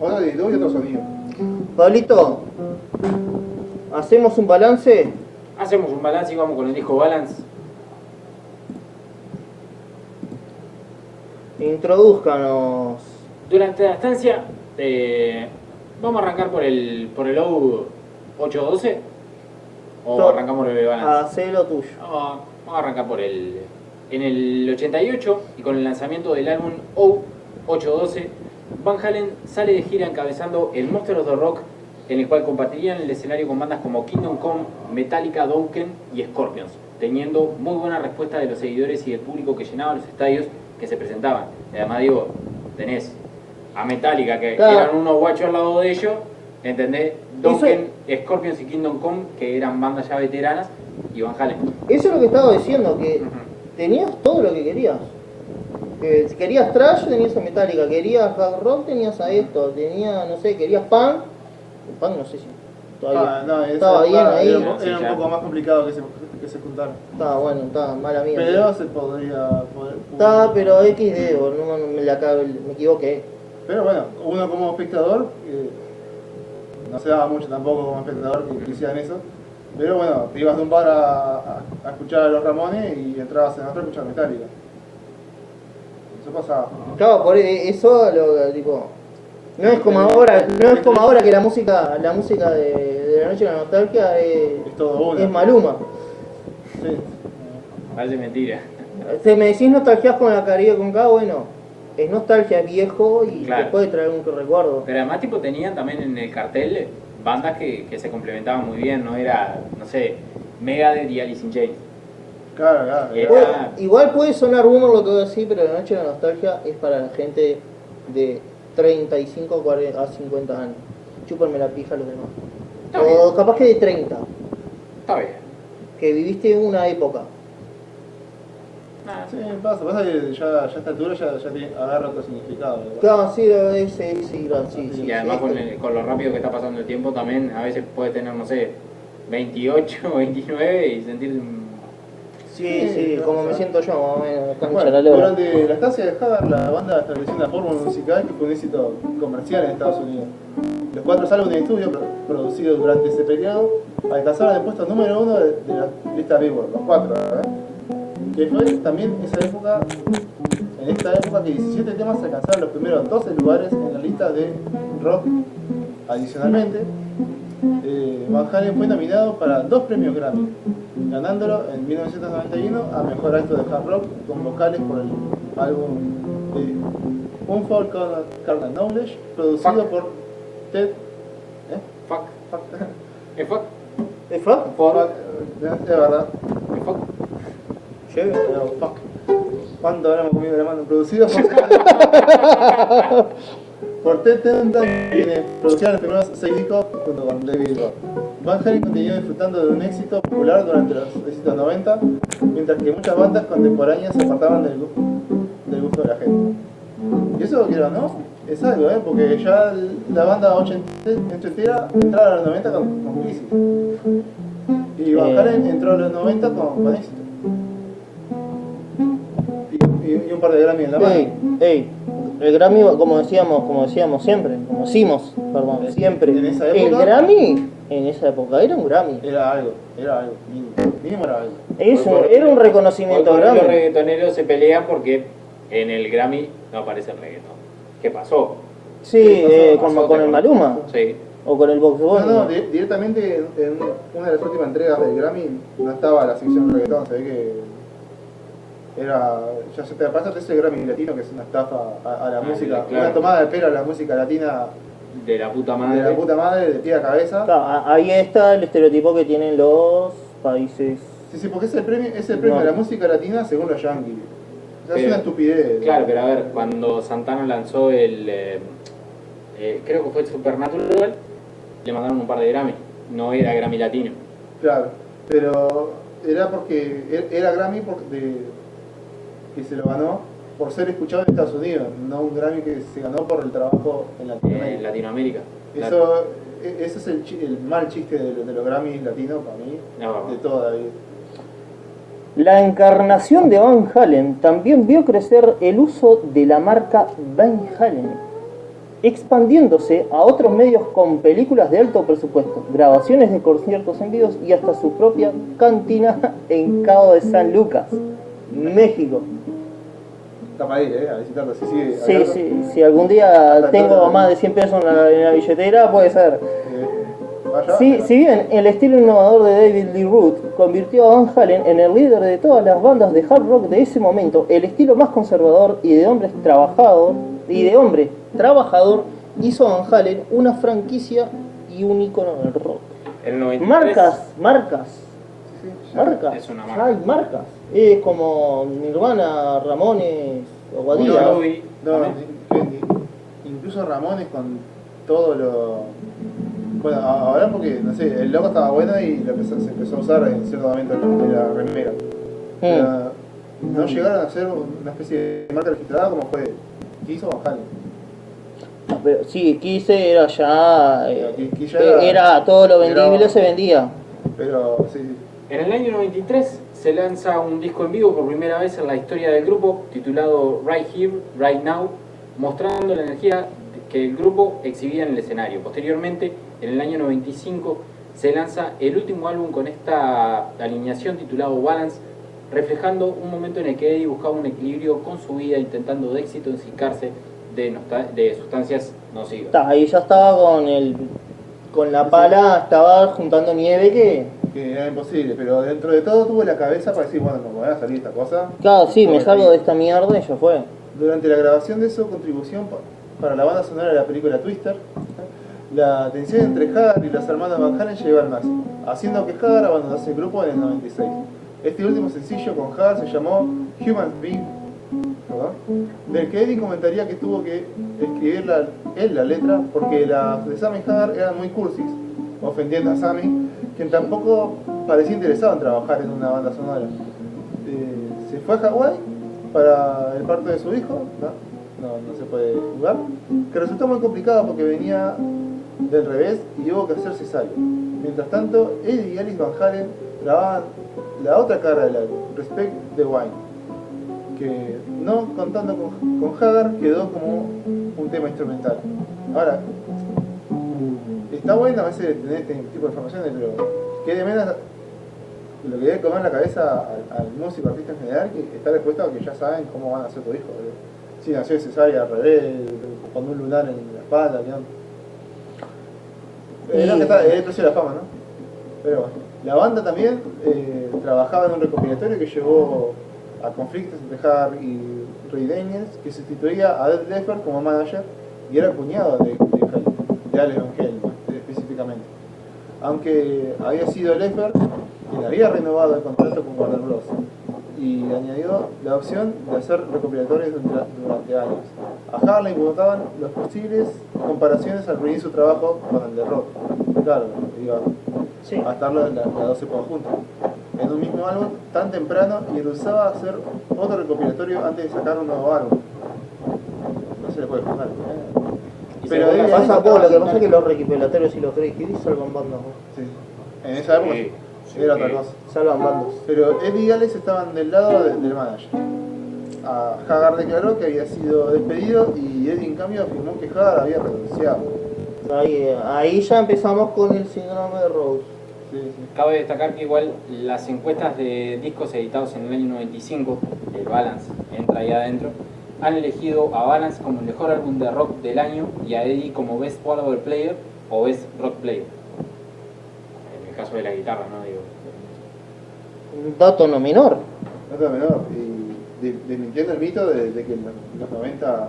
otra actitud y otro sonido. Pablito, hacemos un balance. Hacemos un balance y vamos con el disco Balance. Introduzcanos. Durante la estancia, eh, vamos a arrancar por el, por el OU 812 o arrancamos por el Balance. Hacé lo tuyo. Vamos, vamos a arrancar por el. En el 88 y con el lanzamiento del álbum O 812, Van Halen sale de gira encabezando el Monster of the Rock, en el cual compartirían el escenario con bandas como Kingdom Come, Metallica, Dokken y Scorpions, teniendo muy buena respuesta de los seguidores y del público que llenaba los estadios que se presentaban. Y además, digo, tenés a Metallica, que Claro. eran unos guachos al lado de ellos, ¿entendés? Dokken, Scorpions y Kingdom Come, que eran bandas ya veteranas, y Van Halen. Eso es lo que estaba diciendo, que. Tenías todo lo que querías. Que si querías trash, tenías a Metallica, querías hard rock, tenías a esto, tenías, no sé, querías punk, punk no sé si todavía Ah, no, estaba bien ahí, Era, un ya. poco más complicado que se, que se juntaran. estaba bueno, estaba mala mía. Pero se podría. Poder, Estaba, pero XD, o no, no, me, la, me equivoqué. Pero bueno, uno como espectador, eh, no se daba mucho tampoco como espectador que, que hicieran eso. Pero bueno, te ibas de un bar a, a- a escuchar a los Ramones y entrabas en otro a escuchar Metallica. Eso pasaba. Claro, por e- eso lo tipo. No es como ahora, no es como ahora que la música, la música de, de la noche de la nostalgia es, Es todo es Maluma. Sí. Parece mentira. Si me decís nostalgia con la Caribe con K, bueno, es nostalgia viejo y Claro. te puede traer un recuerdo. Pero además tipo tenían también en el cartel bandas que, que se complementaban muy bien, no era, no sé, Megadeth y Alice in Chains. Claro, claro. Puede- igual puede sonar rumor lo que voy a decir, pero la noche de la nostalgia es para la gente de 35 a 40 a 50 años. Chúpenme la pija a los demás. Está O capaz que de 30, Está bien. que viviste una época. Sí, pasa, pasa que ya, ya a esta altura ya, ya tiene, agarra otro significado. ¿verdad? Claro, sí, es, sí, sí, claro, sí, sí. Y además sí, con, el- con lo rápido que está pasando el tiempo también, a veces puede tener, no sé, 28, 29 *laughs* y sentir... Sí, Sí, claro, como me siento yo, más o menos, Bueno, la durante la estancia de Hagar, la banda estableció una fórmula musical que fue un éxito comercial en Estados Unidos. Los cuatro álbumes de estudio pro- producidos durante ese periodo alcanzaron el puesto número uno de, de la lista Billboard, los cuatro, ¿eh? Que fue también esa época, en esta época que 17 temas alcanzaron los primeros 12 lugares en la lista de rock Adicionalmente, eh, Van Halen fue nominado para dos premios Grammy, ganándolo en 1991 a Mejor Acto de Hard Rock con vocales por el álbum de Un Fall Carnal Knowledge, producido Fuck. por Ted... ¿eh? Fuck. Fuck. ¿Es fuck? ¿Es fuck? Por... Es verdad. ¿Es fuck? Llego. Pero, fuck. ¿Cuánto habremos comido la mano? Producido *laughs* por... por Ted Tenenbaum, quienes producieron los primeros seis discos junto con David Roth. Van Halen continuó disfrutando de un éxito popular durante los éxitos 90, mientras que muchas bandas contemporáneas se apartaban del, gu- del gusto de la gente. Y eso, quiero no, es algo, ¿eh? porque ya la banda ochentera entraba a los 90 con, con crisis. Y Van Eh. Halen entró a los 90 con, con éxito. Y, un par de Grammy en la mano. Ey, ey, el Grammy, como decíamos, como decíamos siempre, como decimos, perdón, siempre. En esa El época- Grammy, en esa época, era un Grammy. Era algo, era algo, mínimo, mínimo era algo. Es un- Hoy por- era un reconocimiento Los reggaetoneros se pelean porque en el Grammy no aparece el reggaetón. ¿Qué pasó? Sí, eh, Pasó, como pasó, con el. Maluma Sí. o con el Box No, no, di- directamente en, una de las últimas entregas del Grammy no estaba la sección reggaetón, se ve que era, ya se te pasa ese Grammy latino que es una estafa a, a la Ah, música, claro. una tomada de pelo a la música latina De la puta de madre. la puta madre, de pie a cabeza. Claro, a- ahí está el estereotipo que tienen los países. Sí, sí, porque es el premio, es el premio No. de la música latina según los yankees. O sea, es una estupidez. Claro, pero a ver, cuando Santana lanzó el. eh, eh, creo que fue el Supernatural, le mandaron un par de Grammy. No era Grammy latino. Claro, pero era porque er- era Grammy por- de- que se lo ganó por ser escuchado en Estados Unidos, no un Grammy que se ganó por el trabajo en eh, Latinoamérica. en Latinoamérica. Eso, e- ese es el, mal chiste de, los- de los Grammys latinos para mí, No, de toda la vida. La encarnación de Van Halen también vio crecer el uso de la marca Van Halen, expandiéndose a otros medios con películas de alto presupuesto, grabaciones de conciertos en vivos y hasta su propia cantina en Cabo de San Lucas, México. Está para ir, ¿eh? A visitarlo, si sigue Sí, sí, si algún día tengo más de 100 pesos en la, en la billetera, puede ser. Eh, Sí, si bien el estilo innovador de David Lee Roth convirtió a Van Halen en el líder de todas las bandas de hard rock de ese momento, el estilo más conservador y de hombres trabajador y de hombre trabajador hizo a Van Halen una franquicia y un icono del rock. En el 93, Marcas, marcas. Marcas. Es una marca. hay marcas. Es como Nirvana, Ramones o Guadilla. No, ni- incluso Ramones con todo lo. Bueno, ahora porque, no sé, el logo estaba bueno y lo empezó- se empezó a usar en cierto momento de la remera. Pero no llegaron a ser una especie de marca registrada como fue Kiss o Van Halen. Pero sí, Kise era ya. eh, Pero Kiss ya era, era- todo lo vendible se vendía. Pero sí. En el año 93 se lanza un disco en vivo por primera vez en la historia del grupo, titulado Right Here, Right Now, mostrando la energía que el grupo exhibía en el escenario. Posteriormente, en el año 95, se lanza el último álbum con esta alineación titulado Balance, reflejando un momento en el que Eddie buscaba un equilibrio con su vida, intentando de éxito desincarse de, sustancias nocivas. Ahí ya estaba con el con la pala, estaba juntando nieve que. Que era imposible, pero dentro de todo tuvo la cabeza para decir, bueno, me voy a salir esta cosa. Claro, sí, me salgo de esta mierda y ya fue. Durante la grabación de eso, contribución pa- para la banda sonora de la película Twister, la tensión entre Hagar y los hermanos Van Halen llegó al máximo, haciendo que Hagar abandonase el grupo en el 96. Este último sencillo con Hagar se llamó Human Being, del que Eddie comentaría que tuvo que escribir la- él la letra porque las de Sammy Hagar eran muy cursis, ofendiendo a Sammy, quien tampoco parecía interesado en trabajar en una banda sonora. Eh, se fue a Hawái para el parto de su hijo, ¿no? No, se puede jugar, que resultó muy complicado porque venía del revés y hubo que hacer cesárea. Mientras tanto, Eddie y Alice Van Halen grababan la otra cara del álbum, Respect the Wine, que no contando con, con Hagar quedó como un tema instrumental. Ahora, está bueno a veces tener este tipo de informaciones, pero que de menos lo que debe comer la cabeza al, al músico, artista en general, que está dispuesto a que ya saben cómo van a hacer tu hijo. Si nació de cesárea al revés, con un lunar en la espalda, ¿no? Eh, no, que está, es el precio de la fama, ¿no? Pero bueno. La banda también eh, trabajaba en un recopilatorio que llevó a conflictos entre Harry y Ray Daniels, que sustituía a Ed Leffer como manager y era cuñado de, de, de Alex Van Aunque había sido Leffer quien había renovado el contrato con Warner Bros. y añadió la opción de hacer recopilatorios durante, años. A Harley invocaban las posibles comparaciones al reunir su trabajo con el de rock. Claro, iba Sí. a estar las las dos épocas juntas. En un mismo álbum tan temprano y rehusaba hacer otro recopilatorio antes de sacar un nuevo álbum. No se le puede juzgar. Pero la Pasa pasa- poco, lo que pasa es que los recopilatorios y los greatest salvan bandas, ¿no? Sí. En esa época Sí, sí, era sí. otra cosa. Salvan bandas. Pero Eddie y Alex estaban del lado de- del manager. A Hagar declaró que había sido despedido y Eddie en cambio afirmó que Hagar había renunciado. Ahí, ahí ya empezamos con el síndrome de Rose. Sí, sí. Cabe destacar que igual las encuestas de discos editados en el año 95, el Balance entra ahí adentro, han elegido a Balance como el mejor álbum de rock del año y a Eddie como Best Power Player o Best Rock Player. En el caso de la guitarra, ¿no? Digo. Un dato no menor. No te menor. Y de- desmintiendo el mito de, de que en los, en los 90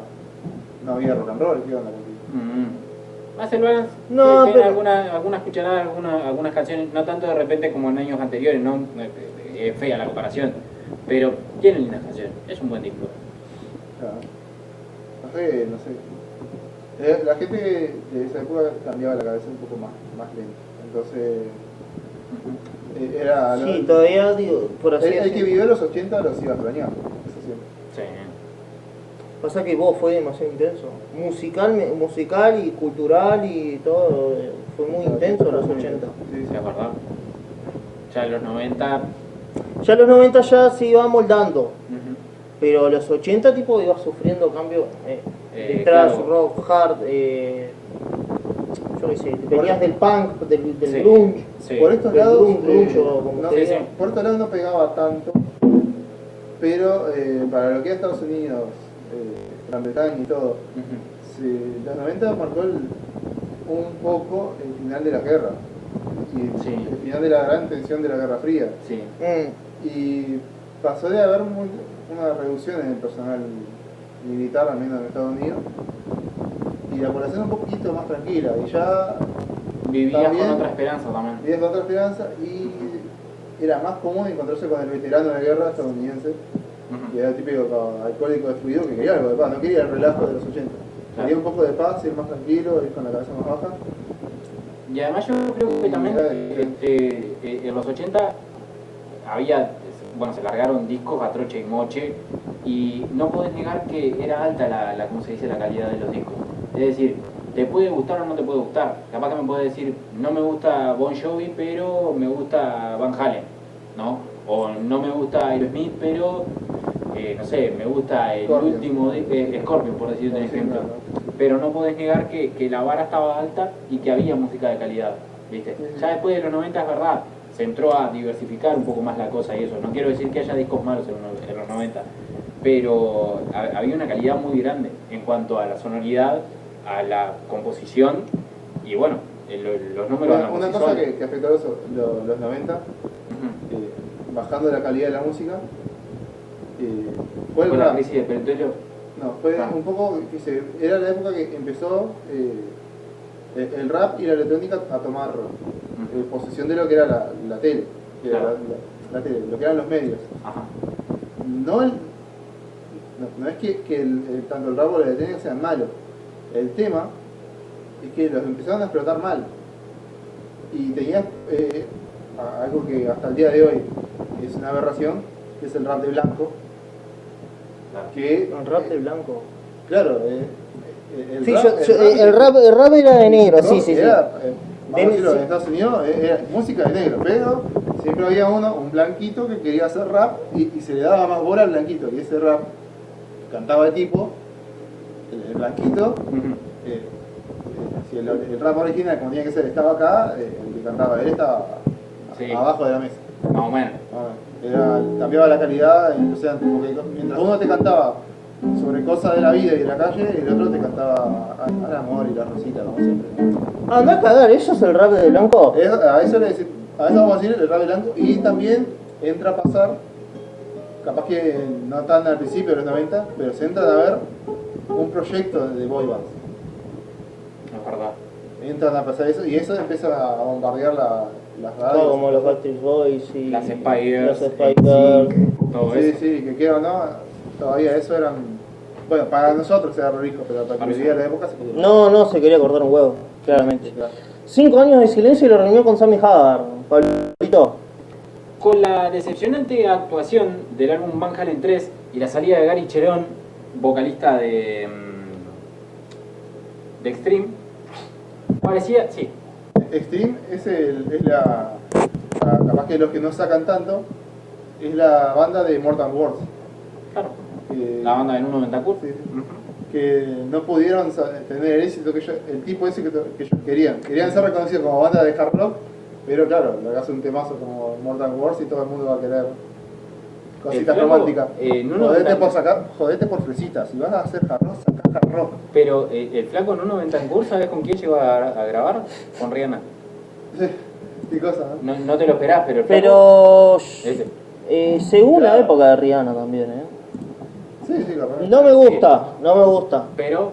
no había rock and roll. ¿Qué onda? Mm. Más el Balance No, eh, tiene pero- alguna- algunas cucharadas, algunas, algunas canciones, no tanto de repente como en años anteriores, no Eh, es fea la comparación, pero tiene lindas canciones, es un buen disco. No sé, no sé. Eh, La gente de esa época cambiaba la cabeza un poco más, más lento. Entonces, eh, era. lo- Sí, todavía, digo, por así el, el que vivió los 80 los iba a extrañar. Eso siempre. Sí. Pasa que vos fue demasiado intenso. Musical, musical y cultural y todo. eh, Fue muy intenso los 80. Sí, Sí, es verdad. Ya en los 90. Ya los 90 ya se iba moldando. ujú. Pero los 80 tipo iba sufriendo cambios eh, Eh, de claro. rock, hard, eh, yo qué sé, venías del punk, del, del Sí. grunge. Sí. Por estos Del lados. grunge, grunge, eh, o como no, por estos lados no pegaba tanto. Pero eh, para lo que es Estados Unidos, eh, Gran Bretaña y todo, los 90 marcó el- un poco el final de la guerra y Sí. el final de la gran tensión de la Guerra Fría Sí. Mm, y pasó de haber muy- una reducción en el personal militar al menos en Estados Unidos y la población un poquito más tranquila y ya Vivías También- con otra esperanza también. con otra esperanza y era más común encontrarse con el veterano de guerra estadounidense que era el típico alcohólico destruido que quería algo de paz, no quería el relajo de los 80 Claro. quería un poco de paz, ir más tranquilo, ir con la cabeza más baja Y además yo creo que también en los 80 había, bueno, se largaron discos a troche y moche y no podés negar que era alta la, la ¿cómo se dice?, la calidad de los discos. Es decir, te puede gustar o no te puede gustar. Capaz que me puedes decir, no me gusta Bon Jovi, pero me gusta Van Halen, ¿no? O no me gusta Aerosmith, pero, eh, no sé, me gusta el Scorpion. último di- eh, Scorpion, por decirte un ejemplo pero no podés negar que, que la vara estaba alta y que había música de calidad, ¿viste? Ya después de los 90 es verdad, se entró a diversificar un poco más la cosa y eso. No quiero decir que haya discos malos en los, en los 90, pero ha- había una calidad muy grande en cuanto a la sonoridad, a la composición y bueno, el- los números por una cosa que, que afectó a los, lo- los 90, Ujú. eh, bajando la calidad de la música, eh, fue Fue la crisis petróleo. No, fue Ah. un poco, que se- era la época que empezó eh, el, el rap y la electrónica a tomar eh, posesión de lo que era la, la tele, que era Claro. la, la- la tele, lo que eran los medios. Ajá. No, el- no, no es que, que el- el- tanto el rap o la electrónica sean malos, el tema es que los empezaron a explotar mal. Y tenías eh, a- algo que hasta el día de hoy es una aberración, que es el rap de blanco, Claro. que el rap de blanco. Claro, eh, eh, el, Sí, rap, yo- el yo- rap- el, rap, el rap era de negro, sí, sí, sí. Era, eh, De- sí. en Estados Unidos eh, era música de negro, pero siempre había uno, un blanquito que quería hacer rap y, y se le daba más bola al blanquito. Y ese rap cantaba el tipo, el, el blanquito, eh, eh, si el, el rap original, como tenía que ser, estaba acá, eh, el que cantaba él estaba Sí. abajo de la mesa. Más o menos. Era, cambiaba la calidad, o sea, mientras uno te cantaba sobre cosas de la vida y de la calle, y el otro te cantaba al amor y la rosita, como siempre. Anda a cagar, ¿eso es el rap de Blanco? Es- a, eso le a eso vamos a decir el rap blanco, y también entra a pasar, capaz que no tan al principio de los 90, pero se entran a ver un proyecto de boy bands. Es verdad. Entran a pasar eso, y eso empieza a bombardear la, las radios. Todo como los Backstreet Boys y Las Spice Girls. NSYNC, todo sí, eso. sí, que queda, ¿no? Todavía eso eran. Bueno, para nosotros era rico, pero para que vivía la época se podía. No, no, se quería cortar un huevo, claramente. Claro. Cinco años de silencio y lo reunió con Sammy Hagar. Pablito. Con la decepcionante actuación del álbum Van Halen 3 y la salida de Gary Cherón, vocalista de, mm, de Extreme, parecía, sí, Extreme es, el, es la, la- Capaz que los que no sacan tanto, es la banda de Mortal Wars. Que, la banda de Nuno Bentancur. Sí, sí. que no pudieron tener el éxito que ellos, el tipo ese que, que ellos querían. Querían ser reconocidos como banda de hard rock, pero claro, le hagas un temazo como Mortal Wars y todo el mundo va a querer cositas flaco, románticas. eh, jodete por sacar, jodete por fresitas. Si vas a hacer hard rock, sacás hard rock. Pero eh, el flaco Nuno Bentancur, ¿sabes con quién llegó a, a grabar? Con Rihanna. y cosas, ¿no? No, no te lo esperás, pero el flaco- Pero. Ese. eh, según la época de Rihanna también, ¿eh? Sí, sí, capaz. No me gusta, no me gusta. Pero,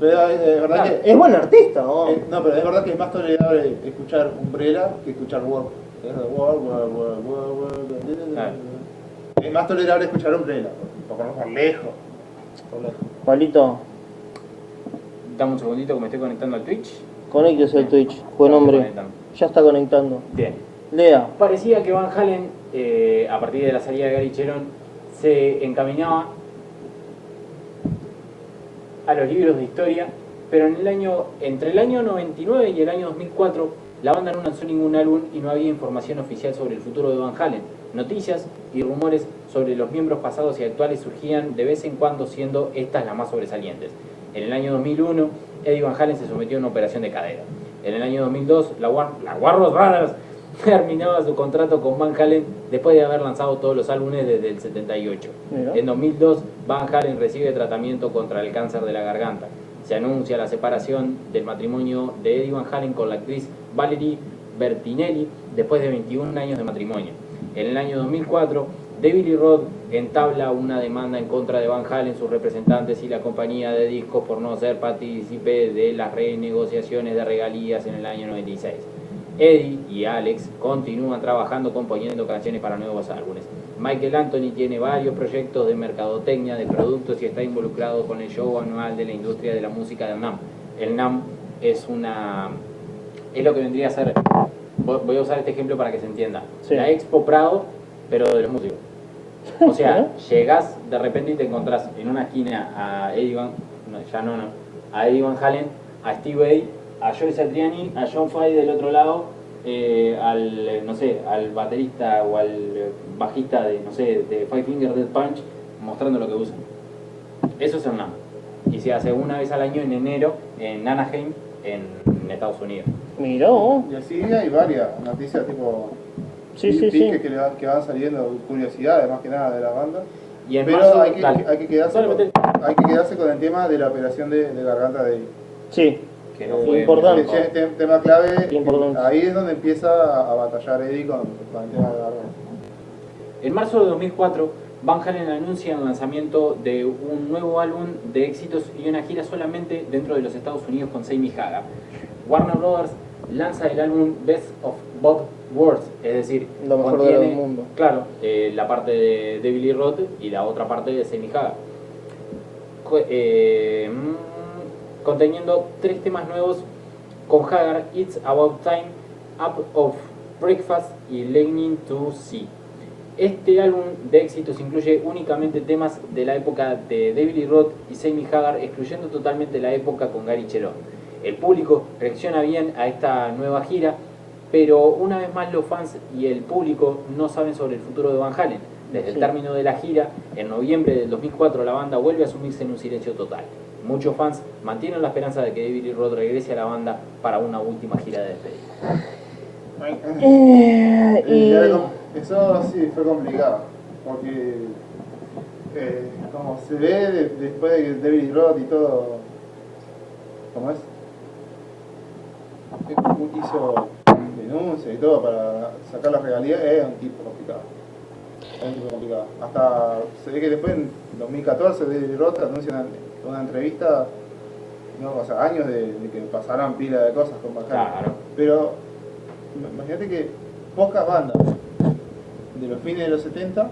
Pero es, es verdad Claro. que. Es buen artista, ¿no? eh, no, pero es verdad que es más tolerable escuchar Umbrella que escuchar Work. Es más tolerable escuchar Umbrella, por, por, por lejos. Por lejos. Pablito, dame un segundito que me estoy conectando al Twitch. conéctese al Twitch. Buen hombre. Ya está conectando. Bien. Lea. Parecía que Van Halen, eh, a partir de la salida de Gary Cherón, se encaminaba a los libros de historia, pero en el año, entre el año 99 y el año 2004, la banda no lanzó ningún álbum y no había información oficial sobre el futuro de Van Halen. Noticias y rumores sobre los miembros pasados y actuales surgían de vez en cuando, siendo estas las más sobresalientes. En el año 2001, Eddie Van Halen se sometió a una operación de cadera. En el año 2002, la, War la *laughs* terminaba su contrato con Van Halen después de haber lanzado todos los álbumes desde el 78. Mira. En 2002, Van Halen recibe tratamiento contra el cáncer de la garganta. Se anuncia la separación del matrimonio de Eddie Van Halen con la actriz Valerie Bertinelli después de 21 años de matrimonio. En el año 2004, David Lee Roth entabla una demanda en contra de Van Halen, sus representantes y la compañía de discos por no ser partícipe de las renegociaciones de regalías en el año 96. Eddie y Alex continúan trabajando componiendo canciones para nuevos álbumes. Michael Anthony tiene varios proyectos de mercadotecnia de productos y está involucrado con el show anual de la industria de la música de NAM. El NAM es una es lo que vendría a ser vo- voy a usar este ejemplo para que se entienda. Sí. La Expo Prado, pero de los músicos. O sea, *laughs* llegás de repente y te encontrás en una esquina a Eddie Van, no, ya no, no, a Eddie Van Halen, a Steve Vai, a Joe Satriani, a John Fay del otro lado, eh, al, eh, no sé, al baterista o al eh, bajista de, no sé, de Five Finger Death Punch, mostrando lo que usan. Eso es el NAM. Y se hace una vez al año en enero en Anaheim, en Estados Unidos. Mirá vos. Y así hay varias noticias tipo. Sí, sí, sí. Que, le van- que van saliendo, curiosidades más que nada de la banda. Y en Pero marzo, hay, que, hay, que quedarse con, metele. hay que quedarse con el tema de la operación de, de garganta de. Sí. Que no fue importante. muy Ese te- tema clave, Importante. ahí es donde empieza a, batallar Eddie con, con el tema de la garganta. En marzo de 2004, Van Halen anuncia el lanzamiento de un nuevo álbum de éxitos y una gira solamente dentro de los Estados Unidos con Sammy Hagar. Warner Brothers lanza el álbum Best of Both Worlds, es decir, Lo mejor de contiene, los mundos. Claro, eh, la parte de David Lee Roth y la otra parte de Sammy Hagar. Co- eh, mm, conteniendo tres temas nuevos con Hagar, It's About Time, Up of Breakfast y Lightning to See. Este álbum de éxitos incluye únicamente temas de la época de David Lee Roth y Sammy Hagar, excluyendo totalmente la época con Gary Cherón. El público reacciona bien a esta nueva gira, pero una vez más los fans y el público no saben sobre el futuro de Van Halen. Desde el término de la gira, en noviembre del 2004, la banda vuelve a sumirse en un silencio total. Muchos fans mantienen la esperanza de que David Lee Roth regrese a la banda para una última gira de despedida. Eh, Eh, y... Eso sí fue complicado, porque eh, como se ve de- después de que David Roth y todo, ¿cómo es? Hizo denuncia y todo para sacar la regalía, es un tipo complicado. Es un tipo complicado. Hasta se ve que después en 2014 David Roth anuncia una, entrevista, no, o sea, años de, de que pasaran pila de cosas con Halen. Claro. Pero imagínate que pocas bandas de los fines de los 70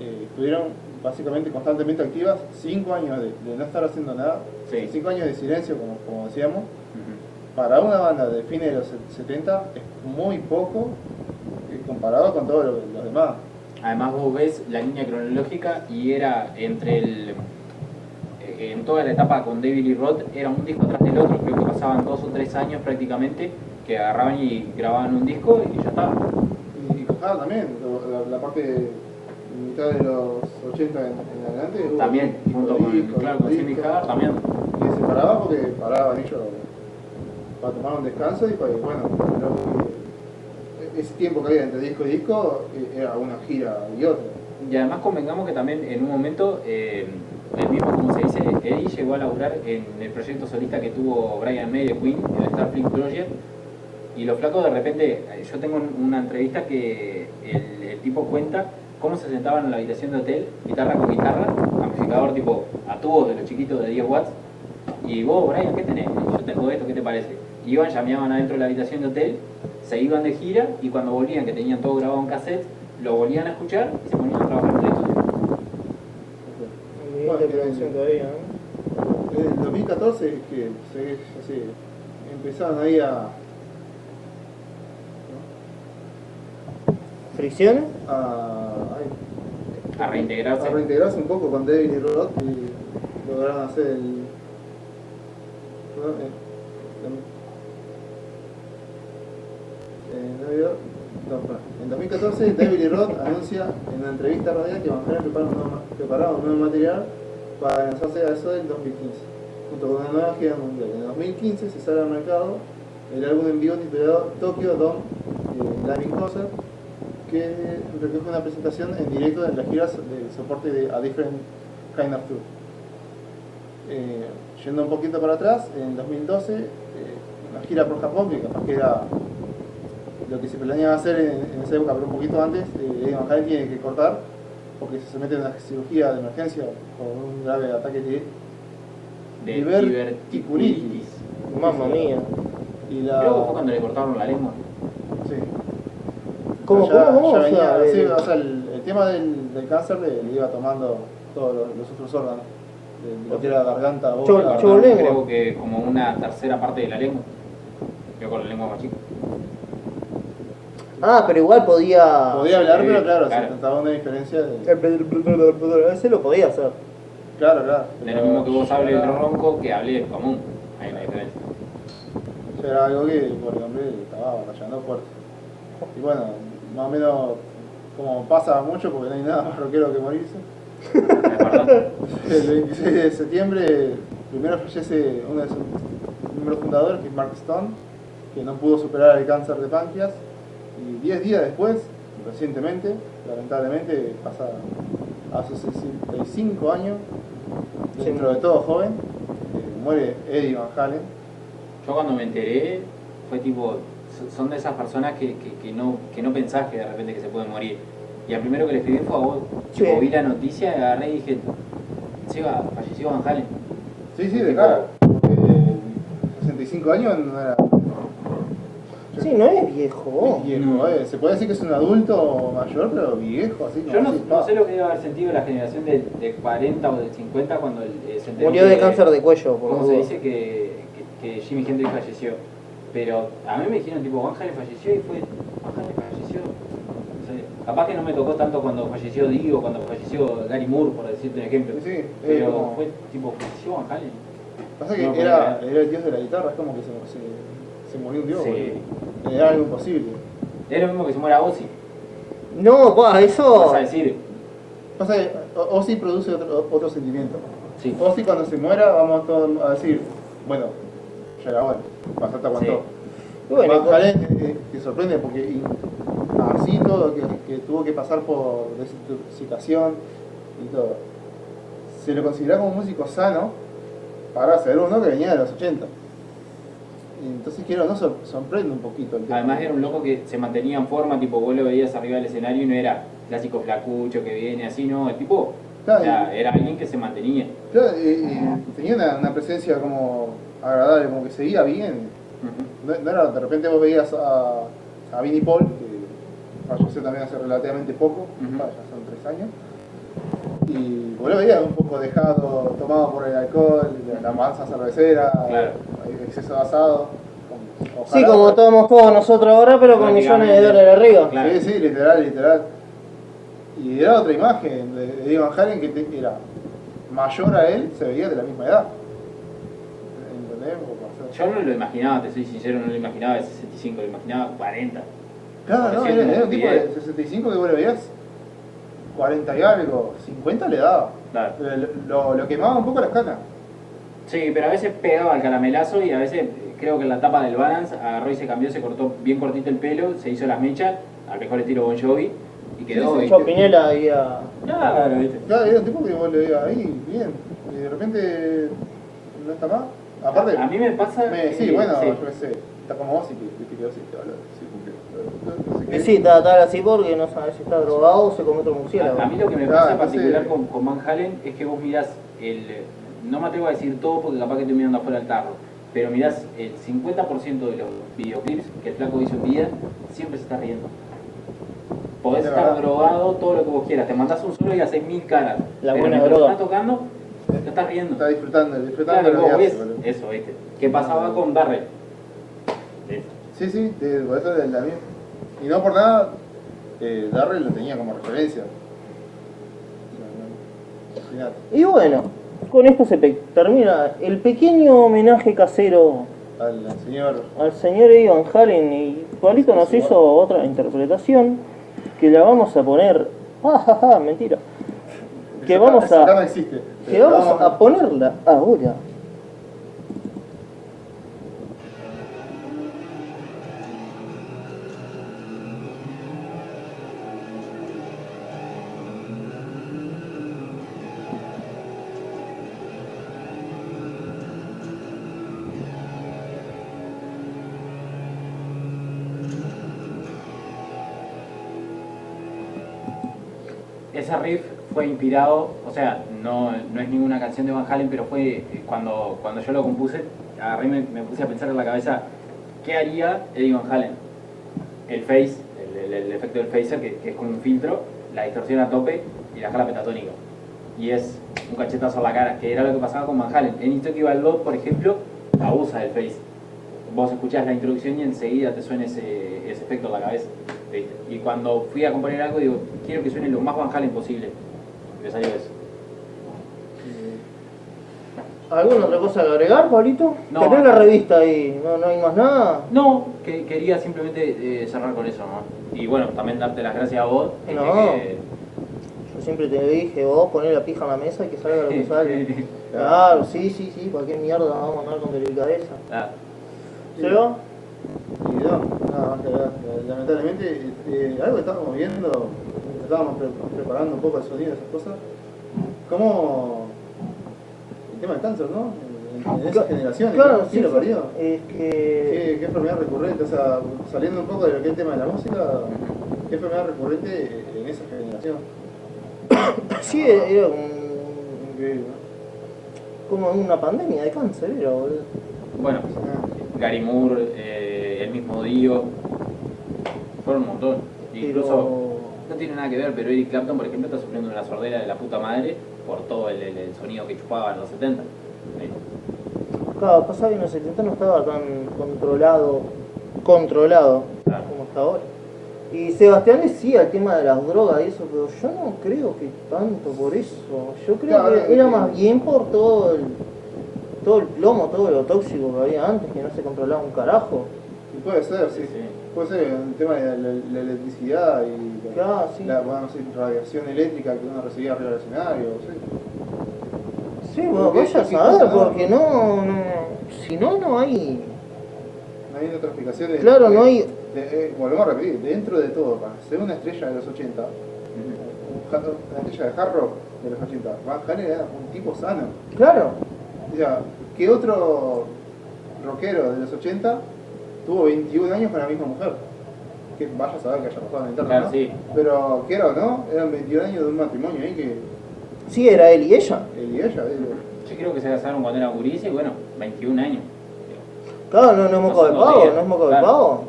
eh, estuvieron básicamente constantemente activas, 5 años de, de no estar haciendo nada, Sí. 5 años de silencio, como, como decíamos. Para una banda de fines de los 70 es muy poco eh, comparado con todos los, los demás. Además vos ves la línea cronológica y era entre el... eh, En toda la etapa con David Lee Roth era un disco tras del otro, creo que pasaban dos o tres años prácticamente que agarraban y grababan un disco y ya estaba. Y, y también, la, la parte mitad de los 80 en, en adelante. hubo También, junto con, disco, claro, con. Jimmy Hagar también. Y se paraba porque paraban ellos para tomar un descanso y para, bueno, lo que- ese tiempo que había entre disco y disco eh, era una gira y otra. Y además convengamos que también en un momento, eh, el mismo como se dice, Eddie llegó a laburar en el proyecto solista que tuvo Brian May de Queen, el Starfleet Project, y los flacos de repente, eh, yo tengo un- una entrevista que el, el tipo cuenta cómo se sentaban en la habitación de hotel, guitarra con guitarra, amplificador tipo a tubos de los chiquitos de 10 watts, y vos, Brian, ¿qué tenés? Yo tengo esto, ¿qué te parece? Iban, llameaban adentro de la habitación de hotel, se iban de gira y cuando volvían, que tenían todo grabado en cassette, lo volvían a escuchar y se ponían a trabajar en el estudio. Ni Bueno, intervención todavía, ¿no? En el 2014 es que se, ya se empezaron ahí a, ¿Fricciones? a, ay, A reintegrarse. a reintegrarse un poco con David y Roth y lograron hacer el. perdón, eh, en Navidad- no, perdón. En 2014, David Lee Roth anuncia en una entrevista radial que Van Halen prepara un nuevo material para lanzarse a eso del 2015, junto con una nueva gira mundial. En 2015 se sale al mercado el álbum en vivo titulado Tokyo Dome eh, Live in Concert, que recoge una presentación en directo de las giras de soporte de A Different Kind of Tour. Eh, yendo un poquito para atrás, en 2012, eh, una gira por Japón, que capaz que era lo que se planeaba hacer en, en esa época, pero un poquito antes, eh, Eddie Van tiene que cortar, porque se somete a una cirugía de emergencia por un grave ataque de de diverticulitis. Mamma mía. Y Creo que fue la... cuando le cortaron la lengua. Sí. ¿Cómo, Ya- cómo, cómo? ya O sea, sí, el- o sea, el, el tema del, del cáncer le, le iba tomando todos los, los otros órganos. Lo que era la garganta, boca, Yo- La lengua. Creo que como una tercera parte de la lengua. Yo con la lengua más chica. Ah, pero igual podía. Podía hablar, pero claro, claro. se trataba una diferencia de... Ese lo podía hacer. Claro, claro. De lo mismo que vos hables era- ronco que hables común. Hay una diferencia. era algo que por el hombre estaba rayando fuerte. Y bueno, más o menos como pasa mucho, porque no hay nada más rockero que morirse. El 26 de septiembre, primero fallece uno de sus miembros fundadores, que es Mark Stone, que no pudo superar el cáncer de páncreas. Y 10 días después, recientemente, lamentablemente, pasa sus 65 años, dentro de todo joven, eh, muere Eddie Van Halen. Yo cuando me enteré fue tipo, so- son de esas personas que, que, que no, que no pensás que de repente que se pueden morir. Y al primero que le escribí fue a vos. Sí. Tipo, vi la noticia, agarré y dije, Seba, falleció Van Halen. Sí, sí, de cara. Porque 65 años no era Sí, no es viejo. viejo. No. eh. Se puede decir que es un adulto mayor, pero viejo, así como Yo no, sé lo que debe haber sentido la generación de, de 40 o de 50 cuando eh, se enteró Murió de que- cáncer de cuello, por ¿Cómo las se dice que, que, que Jimi Hendrix falleció? Pero a mí me dijeron tipo, Van Halen falleció y fue, Van Halen falleció. No sé, capaz que no me tocó tanto cuando falleció Dio, cuando falleció Gary Moore, por decirte un ejemplo. Sí, sí, eh, Pero como- fue tipo, falleció Van Halen. Pasa que No, era, era el dios de la guitarra, es como que se, se, se murió un dios. Sí. porque Era algo imposible. Es lo mismo que se muera Ozzy. No, pa, eso. Vas a decir, Pasa que O- Ozzy produce otro, otro sentimiento. sí. Ozzy cuando se muera vamos todos a decir, bueno, ya era bueno, bastante aguantó. Y bueno, Van Halen te sorprende porque así todo que, que tuvo que pasar por desintoxicación, y todo. Se lo consideraba como un músico sano para ser uno que venía de los 80. Entonces quiero, no sor- sorprende un poquito el tema. Además era un loco que se mantenía en forma, tipo vos lo veías arriba del escenario y no era clásico flacucho que viene así, no, el tipo Claro, o sea, era alguien que se mantenía. Claro, tenía una, una presencia como agradable, como que seguía bien. No, no era, de repente vos veías a, a Vinnie Paul, que falleció también hace relativamente poco, Ujú. ya son tres años, y lo veías un poco dejado, tomado por el alcohol, la mansa cervecera, Claro. el exceso de asado. como- Sí, ojalá- como tomamos todos nosotros ahora, pero con millones de dólares arriba. Claro. Sí, sí, literal, literal. Y era otra imagen de, de Eddie Van Halen que te- era mayor a él, se veía de la misma edad. ¿Entendés? O sea, Yo no lo imaginaba, te soy sincero, no lo imaginaba de 65, lo imaginaba 40. Claro, no, era, era un tipo de bien. 65 que vos lo veías 40 y algo, 50 le daba. Claro. Lo, quemaba un poco las canas. Sí, pero a veces pegaba el caramelazo y a veces eh, creo que en la tapa del balance agarró y se cambió, se cortó bien cortito el pelo, se hizo las mechas, al mejor estilo Bon Jovi y quedó. Sí, sí. Yo Pinela había. Claro, ¿viste? Claro, era un tipo que vos le veías ahí, bien. Y de repente no está más. Aparte, A mí me pasa. me- sí, bueno, sí. yo qué sé, está como vos y que, viste que vos y te habla, sí, cumple. No sé Y sí, está así porque no sabes si está drogado o se come otro murciélago. A, a mí lo que me pasa en particular con, con Van Halen es que vos mirás el. No me atrevo a decir todo porque capaz que estoy mirando afuera del tarro, pero mirás el 50% de los videoclips que el flaco hizo en vida, siempre se está riendo. Podés De estar drogado, todo lo que vos quieras, te mandás un solo y haces mil caras. La pero buena droga. estás tocando, te estás riendo. Está disfrutando, disfrutando Claro, lo ves eso, ¿viste? ¿Qué pasaba con Darrell? Sí, sí, de- por eso es la misma. Y no por nada, eh, Darrell lo tenía como referencia. Y bueno, con esto se termina el pequeño homenaje casero Al señor. al señor Eddie Van Halen y Pablito nos hizo otra interpretación que la vamos a poner. Ah, ja, ja, mentira. *laughs* Que vamos a-. Que vamos a ponerla ahora. Ese riff fue inspirado, o sea, no, no es ninguna canción de Van Halen, pero fue eh, cuando, cuando yo lo compuse, me, puse a pensar en la cabeza, ¿qué haría Eddie Van Halen? El face, el, efecto del phaser, que, que es con un filtro, la distorsión a tope y la escala pentatónica. Y es un cachetazo a la cara, que era lo que pasaba con Van Halen. En Itoki Baldot, por ejemplo, abusa del face. Vos escuchás la introducción y enseguida te suena ese, ese efecto en la cabeza. ¿viste? Y cuando fui a componer algo, digo, quiero que suene lo más Van Halen posible. Y me salió eso. ¿Alguna otra cosa que agregar, Pablito? No. Tenés la revista ahí, no, no hay más nada. No, que quería simplemente eh, cerrar con eso, ¿no? Y bueno, también darte las gracias a vos. No. que- Yo siempre te dije, vos poné la pija en la mesa y que salga lo que *laughs* sale. *laughs* Claro, sí, sí, sí, cualquier mierda vamos a andar con delicadeza. Ah, ¿Se va? Y no, nada más que. Lamentablemente, eh, algo que estábamos viendo, estábamos pre- preparando un poco el sonido, esas cosas, como el tema del cáncer, ¿no? En, en esa Cla- generación, Claro, ¿quién sí, lo parió? Es que... ¿Qué, qué enfermedad recurrente? O sea, saliendo un poco de lo que es el tema de la música, ¿qué enfermedad recurrente en esa generación? *coughs* Sí, era un- Increíble, como una pandemia de cáncer, era, boludo. bueno, ¿no? Gary Moore, eh, el mismo Dio, fueron un montón. Incluso, no tiene nada que ver, pero Eric Clapton, por ejemplo, está sufriendo una sordera de la puta madre por todo el, el- el sonido que chupaba en los 70. ¿viste? Claro, pasaba que en los 70 no estaba tan controlado, controlado Claro. como está ahora. Y Sebastián decía el tema de las drogas y eso, pero yo no creo que tanto por eso. Yo creo Claro, que era más bien por todo el, todo el plomo, todo lo tóxico que había antes, que no se controlaba un carajo. Y puede ser, sí. Sí, sí. Puede ser el tema de la, la- la electricidad y la, Claro, sí. la bueno, no sé, radiación eléctrica que uno recibía arriba del escenario. Sí. Sí, bueno, Porque- vaya a porque saber, porque no, no, si no, no hay... No hay otra explicación. De, Claro, de- no hay- de- eh, volvemos a repetir, dentro de todo, para ser una estrella de los 80, la estrella de hard rock de los 80. Van Halen era un tipo sano. Claro. O sea, ¿qué otro rockero de los 80 tuvo 21 años con la misma mujer? Que vaya a saber que haya pasado en el internet, Claro, ¿no? sí. Pero, quiera o no, eran 21 años de un matrimonio ahí que Sí, era él y ella. él y ella, digo, Yo creo que se casaron cuando era guriza y bueno, 21 años. Claro, no, no es moco de pavo, no es moco de pavo.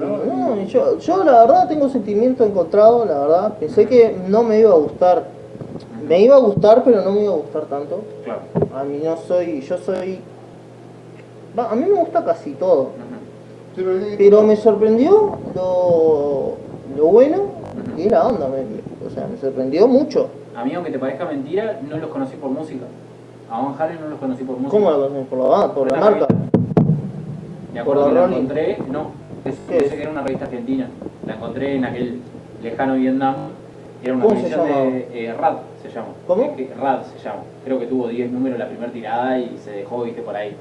no. Yo, yo la verdad tengo sentimiento encontrado, la verdad. Pensé que no me iba a gustar. Me iba a gustar, pero no me iba a gustar tanto. Claro. A mí no soy, yo soy... Va, a mí me gusta casi todo. Pero me sorprendió lo, lo bueno y la onda. me- o sea, me sorprendió mucho. A mí, aunque te parezca mentira, no los conocí por música. A Van Halen no los conocí por música. ¿Cómo lo conocen? ¿Por la, banda? ¿Por la marca? Me por acuerdo la que la encontré, no, es- ¿Qué pensé es? que era una revista argentina. La encontré en aquel lejano Vietnam. Era una ¿Cómo se revista llama? de eh, RAD, se llama. ¿Cómo? Que- RAD se llama. Creo que tuvo 10 números la primera tirada y se dejó, viste, por ahí.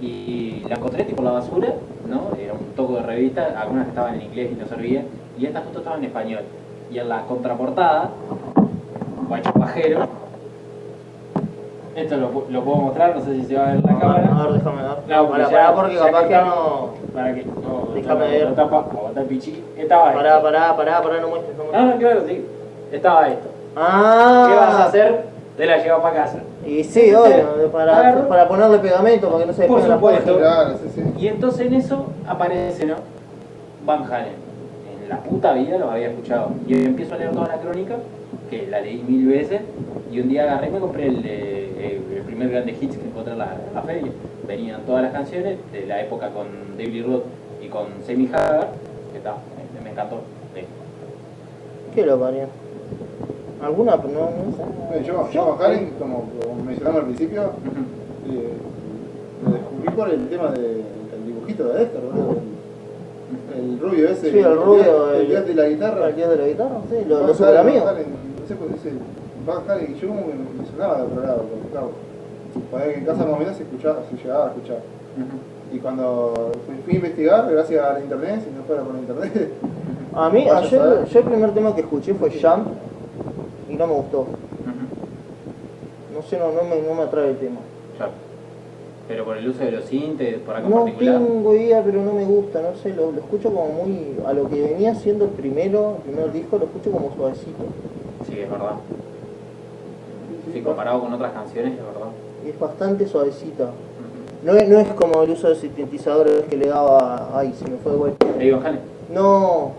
Y la encontré tipo la basura, ¿no? Era un toco de revista, algunas que estaban en inglés y no servían, y estas justo estaban en español. Y en la contraportada, guacho pajero, esto lo, pu- lo puedo mostrar, no sé si se va a ver en la cámara. A ver, déjame ver. No, para, para, porque capaz que está- no... Para que no, Déjame no, ver. no tapa, aguanta el pichi. Estaba Pará, esto. pará, pará, pará, no muestres, no No, muestres. no, claro, sí. Estaba esto. Ah, ¿Qué vas a hacer? Te la llevas para casa. Y sí, obvio, para, Agarro. para ponerle pegamento para que no se Por supuesto. Claro, sí, sí. Y entonces en eso aparece, ¿no? Van Halen. En la puta vida los había escuchado. Y empiezo a leer toda la crónica, que la leí mil veces, y un día agarré y me compré el, eh, el primer grande hits que encontré en la, en la feria. Venían todas las canciones de la época con David Lee Roth y con Sammy Hagar, que está, me, me encantó. Sí. ¿Qué lo parió? ¿Alguna? No, no sé. Bueno, Yo, yo como, como mencionamos al principio, eh, lo descubrí por el tema del dibujito de Dexter, boludo. El, el rubio ese. Sí, el rubio, El, el- de la guitarra. ¿El de la guitarra? Sí, lo, lo amigo. Van Halen, No sé por qué ese Van Halen y yo me, me sonaba de otro lado, porque claro, poner que en casa más o menos se escuchaba, se llegaba a escuchar. Y cuando fui, fui a investigar, gracias a la internet, si no fuera por la internet, A mí, *laughs* ayer, yo el primer tema que escuché fue Jump y no me gustó. No sé, no, no, me, no me atrae el tema. Ya. Pero por el uso de los sintes, por algo No particular. tengo idea, pero no me gusta, no sé, lo, lo escucho como muy... A lo que venía siendo el primero, el primer disco, lo escucho como suavecito. Sí, es verdad. Sí, comparado con otras canciones, es verdad. Y es bastante suavecita. No es, no es como el uso de sintetizadores que le daba... Ay, se me fue de vuelta. Van Halen. No,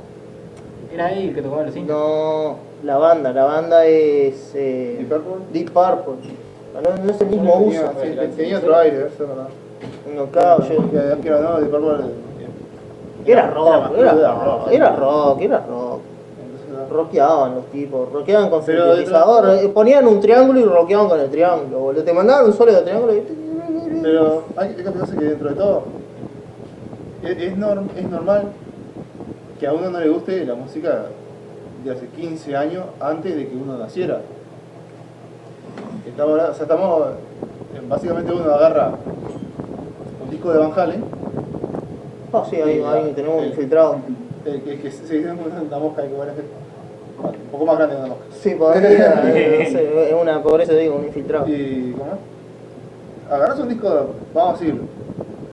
Era ahí el que tocaba los sintes. no, la banda, la banda es... eh, Deep Purple. Deep Purple. No, no es el mismo uso. tenía otro aire, eso es verdad. No, claro, yo... Que no, Deep Purple. Era rock, era rock, era rock, era rock. Rockeaban los tipos, rockeaban con Pero sintetizador, detrás- eh, ponían un triángulo y rockeaban con el triángulo, boludo. Te mandaban un solo de triángulo y... Pero hay que pensar que dentro de todo es, norm- es normal que a uno no le guste la música de hace 15 años antes de que uno naciera. Estamos, o sea, estamos básicamente uno agarra un disco de Van Halen, Ah, sí, ahí, ahí tenemos un infiltrado. el que, que se dice una mosca que bueno, un poco más grande que una mosca. Sí, podría, eh, no sé, es una pobreza, digo, un infiltrado. Y, ¿cómo? Agarras un disco, vamos a decir,